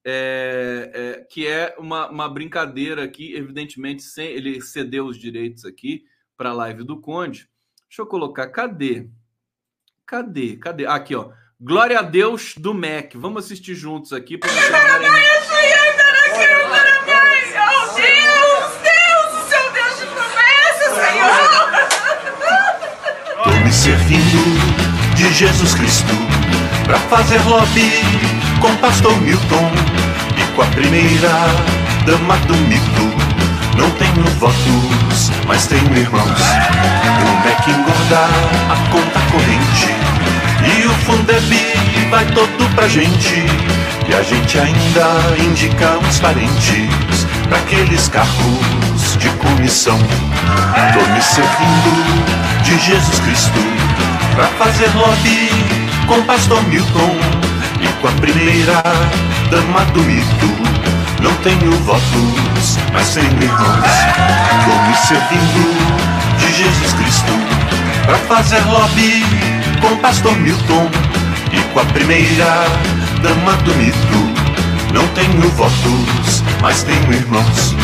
é, é, que é uma, uma brincadeira aqui, evidentemente, sem ele cedeu os direitos aqui para a live do Conde. Deixa eu colocar, cadê? Cadê? Cadê? Aqui, ó. Glória a Deus do MEC. Vamos assistir juntos aqui para vocês verem. Tô me servindo de Jesus Cristo para fazer lobby com pastor Milton e com a primeira dama do mito. Não tenho votos, mas tenho irmãos. O MEC engorda a conta corrente e o Fundeb vai todo pra gente. E a gente ainda indica uns parentes para aqueles carros de comissão. Tô me servindo de Jesus Cristo Pra fazer lobby com pastor Milton E com a primeira dama do mito não tenho votos, mas tenho irmãos. Como me servindo de Jesus Cristo para fazer lobby com o pastor Milton e com a primeira dama do mito. Não tenho votos, mas tenho irmãos.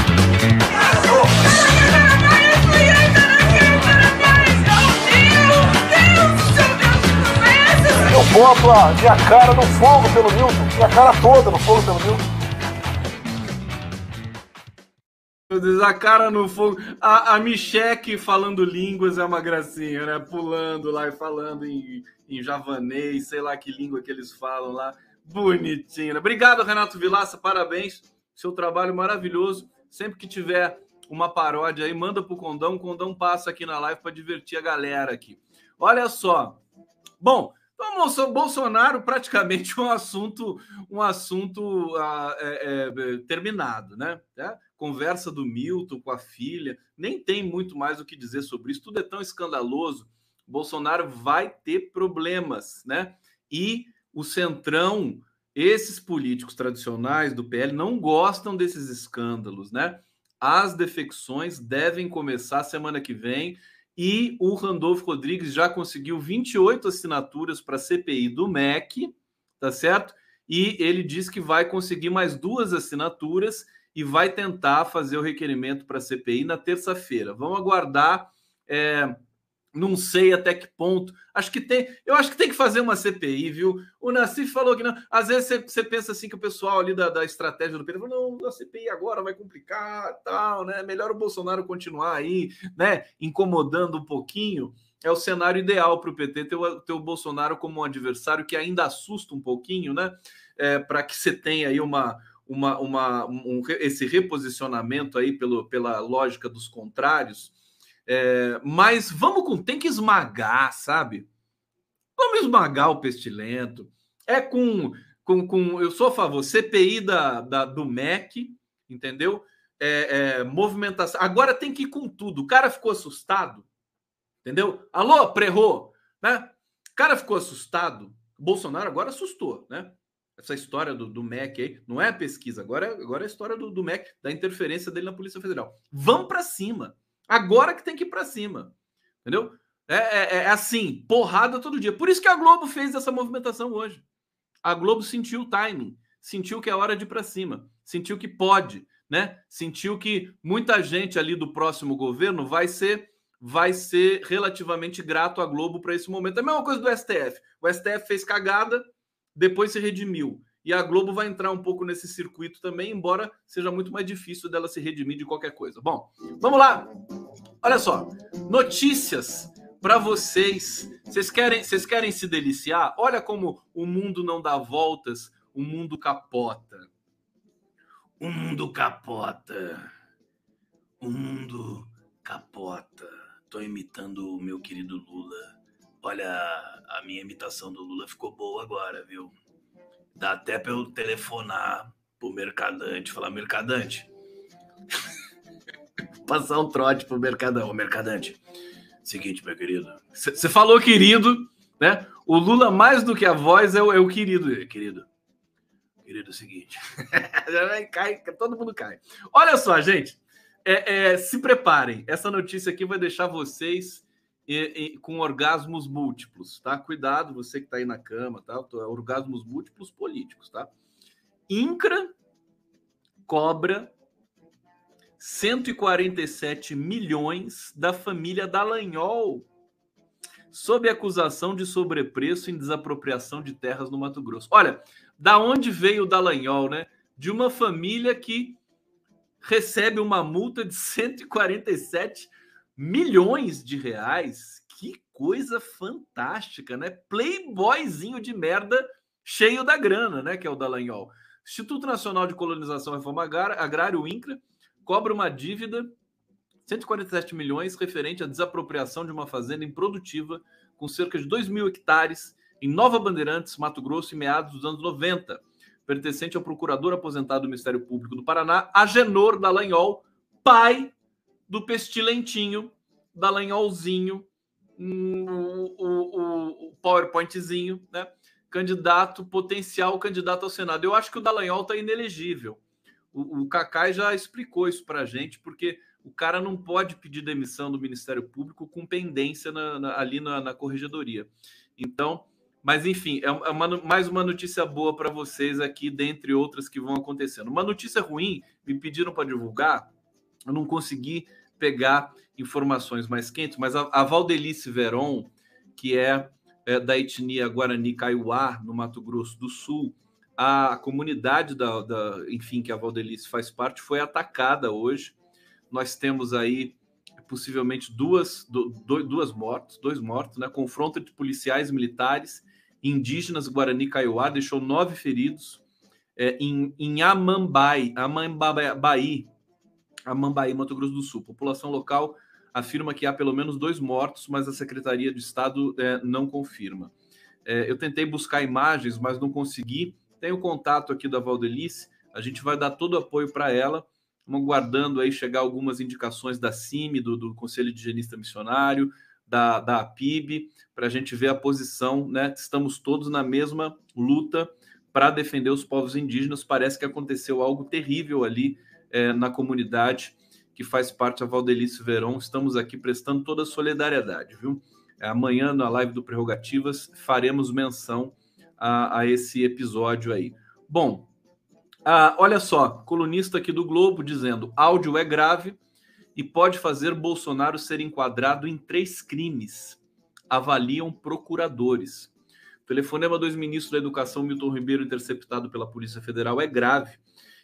Eu vou aplaudir a cara no fogo pelo Milton, e a cara toda no fogo pelo Milton. Meu Deus, a cara no fogo. A, a Micheque falando línguas é uma gracinha, né? Pulando lá e falando em, em javanês, sei lá que língua que eles falam lá. Bonitinho. Né? Obrigado, Renato Vilaça, parabéns. Seu trabalho maravilhoso. Sempre que tiver uma paródia aí, manda pro Condão. O Condão passa aqui na live para divertir a galera aqui. Olha só. Bom, então, Bolsonaro praticamente [laughs] um assunto, um assunto uh, é, é, terminado, né? É? Conversa do Milton com a filha, nem tem muito mais o que dizer sobre isso. Tudo é tão escandaloso. Bolsonaro vai ter problemas, né? E o centrão, esses políticos tradicionais do PL não gostam desses escândalos, né? As defecções devem começar semana que vem e o Randolfo Rodrigues já conseguiu 28 assinaturas para a CPI do MEC, tá certo? E ele diz que vai conseguir mais duas assinaturas e vai tentar fazer o requerimento para a CPI na terça-feira. Vamos aguardar é, não sei até que ponto. Acho que tem. Eu acho que tem que fazer uma CPI, viu? O Nassif falou que não. Às vezes você, você pensa assim que o pessoal ali da, da estratégia do PT falou: não, a CPI agora vai complicar, tal, né? Melhor o Bolsonaro continuar aí, né? Incomodando um pouquinho. É o cenário ideal para o PT ter o, ter o Bolsonaro como um adversário que ainda assusta um pouquinho, né? É, para que você tenha aí uma, uma, uma, um, esse reposicionamento aí pelo, pela lógica dos contrários. É, mas vamos com. Tem que esmagar, sabe? Vamos esmagar o pestilento. É com. com, com eu sou a favor, CPI da, da, do MEC, entendeu? É, é, movimentação. Agora tem que ir com tudo. O cara ficou assustado, entendeu? Alô, prerrou, né? O cara ficou assustado. Bolsonaro agora assustou, né? Essa história do, do MEC aí, não é a pesquisa, agora, agora é a história do, do MEC, da interferência dele na Polícia Federal. Vamos para cima. Agora que tem que ir para cima. Entendeu? É, é, é, assim, porrada todo dia. Por isso que a Globo fez essa movimentação hoje. A Globo sentiu o timing, sentiu que é hora de ir para cima, sentiu que pode, né? Sentiu que muita gente ali do próximo governo vai ser vai ser relativamente grato à Globo para esse momento. É a mesma coisa do STF. O STF fez cagada, depois se redimiu. E a Globo vai entrar um pouco nesse circuito também, embora seja muito mais difícil dela se redimir de qualquer coisa. Bom, vamos lá. Olha só, notícias para vocês. Vocês querem, vocês querem se deliciar? Olha como o mundo não dá voltas, o mundo capota. O mundo capota. O mundo capota. Tô imitando o meu querido Lula. Olha, a minha imitação do Lula ficou boa agora, viu? Dá até para eu telefonar pro mercadante, falar, mercadante. [laughs] Passar um trote pro mercadão, mercadante. Seguinte, meu querido. Você falou querido, né? O Lula, mais do que a voz, é o, é o querido querido. Querido, é o seguinte. [laughs] cai, todo mundo cai. Olha só, gente. É, é, se preparem. Essa notícia aqui vai deixar vocês e, e, com orgasmos múltiplos, tá? Cuidado, você que está aí na cama, tá? Orgasmos múltiplos políticos, tá? INCRA cobra 147 milhões da família Dallagnol sob acusação de sobrepreço em desapropriação de terras no Mato Grosso. Olha, da onde veio o Dallagnol, né? De uma família que recebe uma multa de 147 milhões de reais. Que coisa fantástica, né? Playboyzinho de merda cheio da grana, né? Que é o Dallagnol. Instituto Nacional de Colonização e Reforma Agrária, o INCRA, cobra uma dívida 147 milhões referente à desapropriação de uma fazenda improdutiva com cerca de 2 mil hectares em Nova Bandeirantes, Mato Grosso, em meados dos anos 90, pertencente ao procurador aposentado do Ministério Público do Paraná, Agenor Dallagnol, pai do pestilentinho, da lanholzinho, o, o, o PowerPointzinho, né? Candidato, potencial candidato ao Senado. Eu acho que o Dallagnol está inelegível. O, o Cacai já explicou isso para a gente, porque o cara não pode pedir demissão do Ministério Público com pendência na, na, ali na, na, corregedoria. Então, mas enfim, é, é uma, mais uma notícia boa para vocês aqui, dentre outras que vão acontecendo. Uma notícia ruim, me pediram para divulgar, eu não consegui pegar informações mais quentes, mas a, a Valdelice Veron, que é é, da etnia Guarani Kaiowá, no Mato Grosso do Sul, a comunidade da, da, enfim, que a Valdelice faz parte, foi atacada hoje. Nós temos aí possivelmente duas, do, duas mortes, dois mortos, né? Confronto entre policiais militares indígenas Guarani Kaiowá deixou nove feridos. É, em, em Amambai, Amambai, Amambai, Mato Grosso do Sul. População local afirma que há pelo menos dois mortos, mas a Secretaria de Estado é, não confirma. É, eu tentei buscar imagens, mas não consegui. Tenho contato aqui da Valdelice, a gente vai dar todo o apoio para ela. Estamos aguardando aí chegar algumas indicações da CIMI, do, do Conselho de Higienista Missionário, da, da APIB, para a gente ver a posição, né? Estamos todos na mesma luta para defender os povos indígenas. Parece que aconteceu algo terrível ali é, na comunidade que faz parte da Valdelice Verão. Estamos aqui prestando toda a solidariedade, viu? Amanhã, na live do Prerrogativas, faremos menção a, a esse episódio aí. Bom, olha só, colunista aqui do Globo dizendo: áudio é grave e pode fazer Bolsonaro ser enquadrado em três crimes, avaliam procuradores. O telefonema do ex-ministro da Educação, Milton Ribeiro, interceptado pela Polícia Federal, é grave.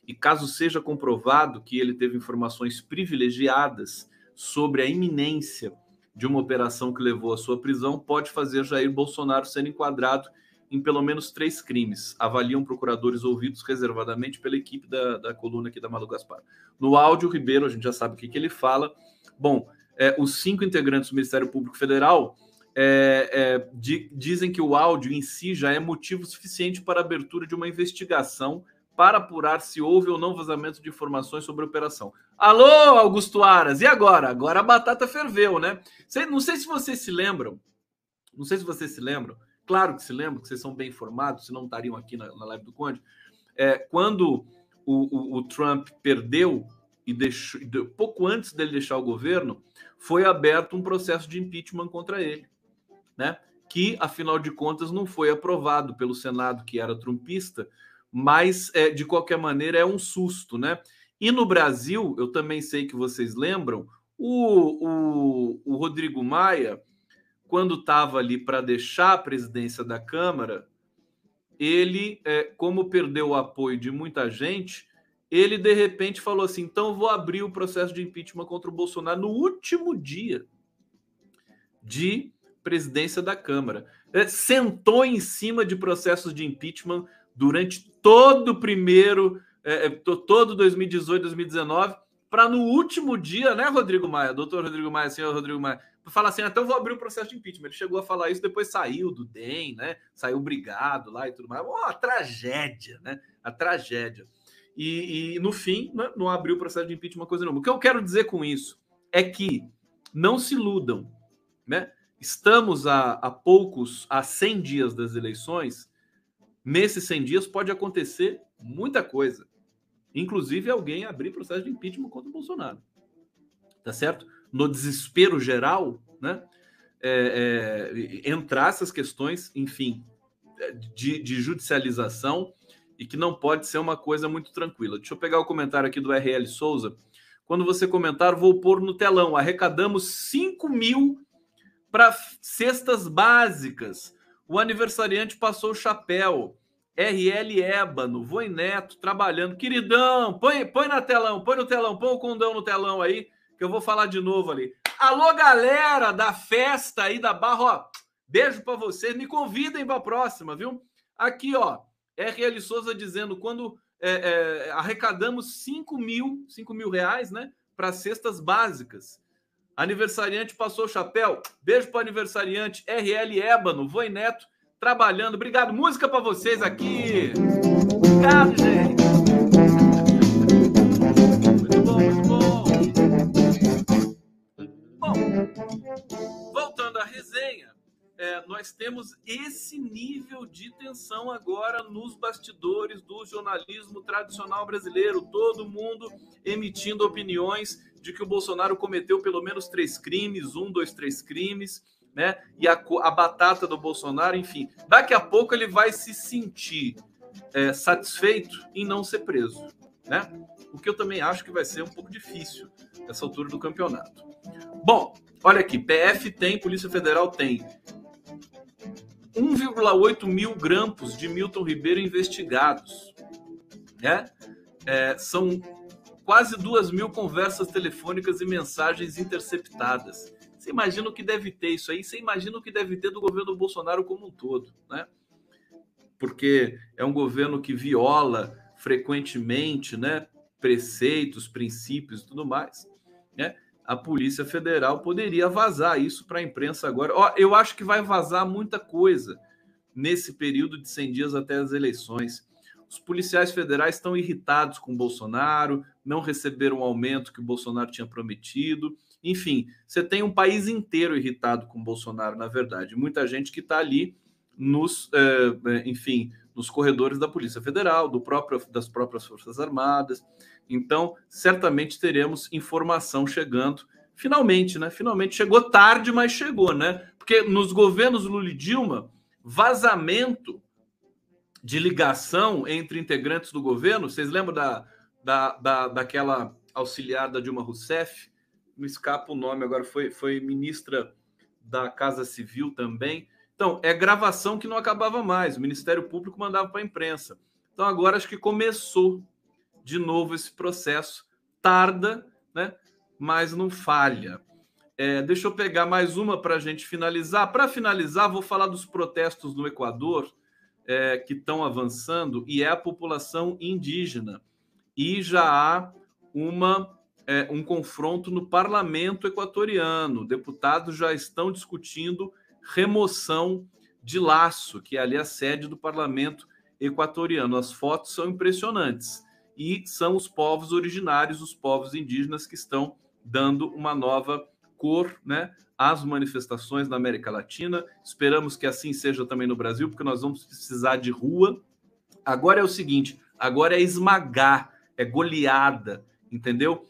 E caso seja comprovado que ele teve informações privilegiadas sobre a iminência de uma operação que levou à sua prisão, pode fazer Jair Bolsonaro ser enquadrado em pelo menos três crimes, avaliam procuradores ouvidos reservadamente pela equipe da, da coluna aqui da Malu Gaspar. No áudio, Ribeiro, a gente já sabe o que, que ele fala. Bom, é, os cinco integrantes do Ministério Público Federal é, é, di, dizem que o áudio em si já é motivo suficiente para a abertura de uma investigação para apurar se houve ou não vazamento de informações sobre a operação. Alô, Augusto Aras, e agora? Agora a batata ferveu, né? Não sei se vocês se lembram, não sei se vocês se lembram, Claro que se lembram, que vocês são bem informados, se não estariam aqui na, na live do Conde. É, quando o, o, o Trump perdeu e deixou, pouco antes dele deixar o governo, foi aberto um processo de impeachment contra ele, né? Que, afinal de contas, não foi aprovado pelo Senado, que era trumpista, mas é, de qualquer maneira é um susto, né? E no Brasil, eu também sei que vocês lembram, o, o, o Rodrigo Maia quando estava ali para deixar a presidência da Câmara, ele, é, como perdeu o apoio de muita gente, ele de repente falou assim: então vou abrir o processo de impeachment contra o Bolsonaro no último dia de presidência da Câmara. É, sentou em cima de processos de impeachment durante todo o primeiro, é, é todo 2018, 2019, para no último dia, né, Rodrigo Maia, doutor Rodrigo Maia, senhor Rodrigo Maia, fala assim, até eu vou abrir o um processo de impeachment. Ele chegou a falar isso, depois saiu do DEM, né? Saiu brigado lá e tudo mais. Oh, a tragédia, né? A tragédia. E, e no fim, né, não abriu o processo de impeachment coisa nenhuma. O que eu quero dizer com isso é que não se iludam, né? Estamos a, a poucos, a 100 dias das eleições. Nesses 100 dias pode acontecer muita coisa. Inclusive alguém abrir processo de impeachment contra o Bolsonaro. Tá certo? no desespero geral, né? É, é, entrar essas questões, enfim, de, de, judicialização e que não pode ser uma coisa muito tranquila. Deixa eu pegar o comentário aqui do RL Souza. Quando você comentar, vou pôr no telão. Arrecadamos 5 mil para cestas básicas. O aniversariante passou o chapéu. RL Ébano, Voi Neto, trabalhando. Queridão, põe, põe na telão, põe no telão, põe o condão no telão aí que eu vou falar de novo ali. Alô, galera da festa aí da Barra, ó, beijo para vocês. Me convidem para próxima, viu? Aqui, ó, RL Souza dizendo quando é, é, arrecadamos 5 mil, 5 mil reais, né, para cestas básicas. Aniversariante passou o chapéu. Beijo para aniversariante RL Ébano, Voi Neto, trabalhando. Obrigado. Música para vocês aqui. Obrigado, gente. voltando à resenha, é, nós temos esse nível de tensão agora nos bastidores do jornalismo tradicional brasileiro. Todo mundo emitindo opiniões de que o Bolsonaro cometeu pelo menos três crimes, um, dois, três crimes, né? E a, a batata do Bolsonaro, enfim. Daqui a pouco ele vai se sentir é, satisfeito em não ser preso, né? O que eu também acho que vai ser um pouco difícil nessa altura do campeonato. Bom, olha aqui, PF tem, Polícia Federal tem 1,8 mil grampos de Milton Ribeiro investigados. Né? É, são quase duas mil conversas telefônicas e mensagens interceptadas. Você imagina o que deve ter isso aí? Você imagina o que deve ter do governo Bolsonaro como um todo, né? Porque é um governo que viola frequentemente, né, preceitos, princípios tudo mais, né? A Polícia Federal poderia vazar isso para a imprensa agora. Ó, eu acho que vai vazar muita coisa nesse período de 100 dias até as eleições. Os policiais federais estão irritados com Bolsonaro, não receberam o aumento que o Bolsonaro tinha prometido. Enfim, você tem um país inteiro irritado com Bolsonaro, na verdade. Muita gente que está ali nos, é, enfim, nos corredores da Polícia Federal, do próprio, das próprias Forças Armadas. Então, certamente teremos informação chegando. Finalmente, né? Finalmente chegou tarde, mas chegou, né? Porque nos governos Lula e Dilma, vazamento de ligação entre integrantes do governo. Vocês lembram da, da, da, daquela auxiliar da Dilma Rousseff? Me escapa o nome agora, foi, foi ministra da Casa Civil também. Então, é gravação que não acabava mais. O Ministério Público mandava para a imprensa. Então, agora acho que começou de novo esse processo. Tarda, né? mas não falha. É, deixa eu pegar mais uma para a gente finalizar. Para finalizar, vou falar dos protestos no Equador é, que estão avançando e é a população indígena. E já há uma, é, um confronto no parlamento equatoriano. Deputados já estão discutindo remoção de Laço, que é ali a sede do parlamento equatoriano. As fotos são impressionantes. E são os povos originários, os povos indígenas, que estão dando uma nova cor né, as manifestações na América Latina. Esperamos que assim seja também no Brasil, porque nós vamos precisar de rua. Agora é o seguinte: agora é esmagar, é goleada, entendeu?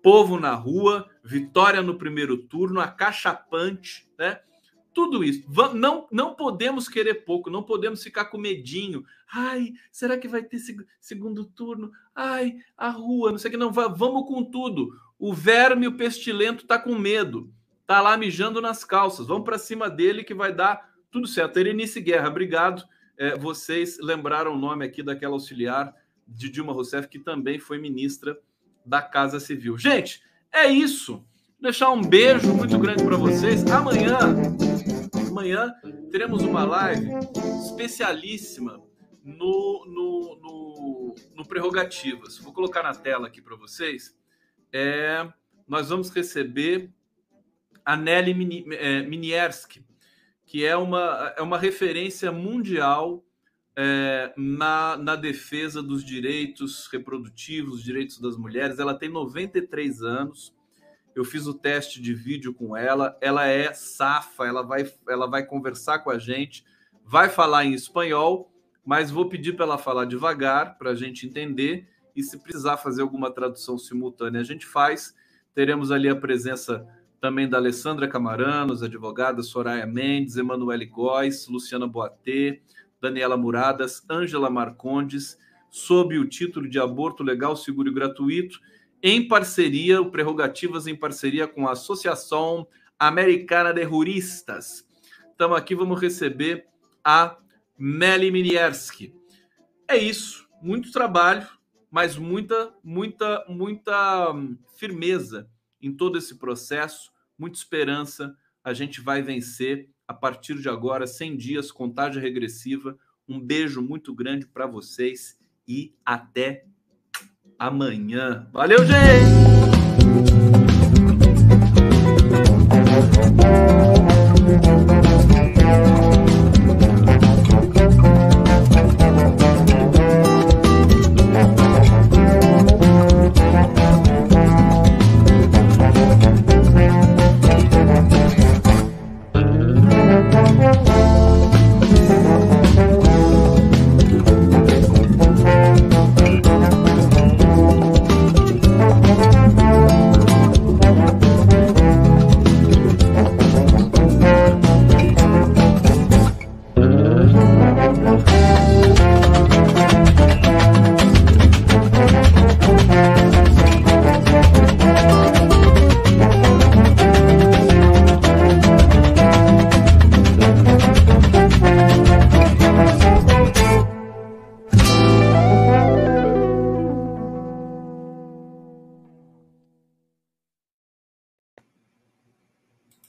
Povo na rua, vitória no primeiro turno, acachapante, né? Tudo isso. Não, não podemos querer pouco, não podemos ficar com medinho. Ai, será que vai ter segundo turno? Ai, a rua, não sei o que. Não, vamos com tudo. O verme, o pestilento, está com medo tá lá mijando nas calças. Vamos para cima dele que vai dar tudo certo. Erenice Guerra, obrigado. É, vocês lembraram o nome aqui daquela auxiliar de Dilma Rousseff, que também foi ministra da Casa Civil. Gente, é isso. Vou deixar um beijo muito grande para vocês. Amanhã, amanhã teremos uma live especialíssima no, no, no, no Prerrogativas. Vou colocar na tela aqui para vocês. É, nós vamos receber a Nelly Minierski, é, que é uma, é uma referência mundial é, na, na defesa dos direitos reprodutivos, direitos das mulheres. Ela tem 93 anos. Eu fiz o teste de vídeo com ela. Ela é safa, ela vai, ela vai conversar com a gente, vai falar em espanhol, mas vou pedir para ela falar devagar para a gente entender. E se precisar fazer alguma tradução simultânea, a gente faz. Teremos ali a presença também da Alessandra Camaranos, advogada Soraya Mendes, Emanuele Góes, Luciana Boatê, Daniela Muradas, Ângela Marcondes, sob o título de Aborto Legal, Seguro e Gratuito, em parceria, o Prerrogativas em parceria com a Associação Americana de Juristas. Estamos aqui, vamos receber a Meli Minierski. É isso, muito trabalho, mas muita, muita, muita hum, firmeza em todo esse processo, muita esperança. A gente vai vencer a partir de agora, 100 dias, contagem regressiva. Um beijo muito grande para vocês e até amanhã. Valeu, gente!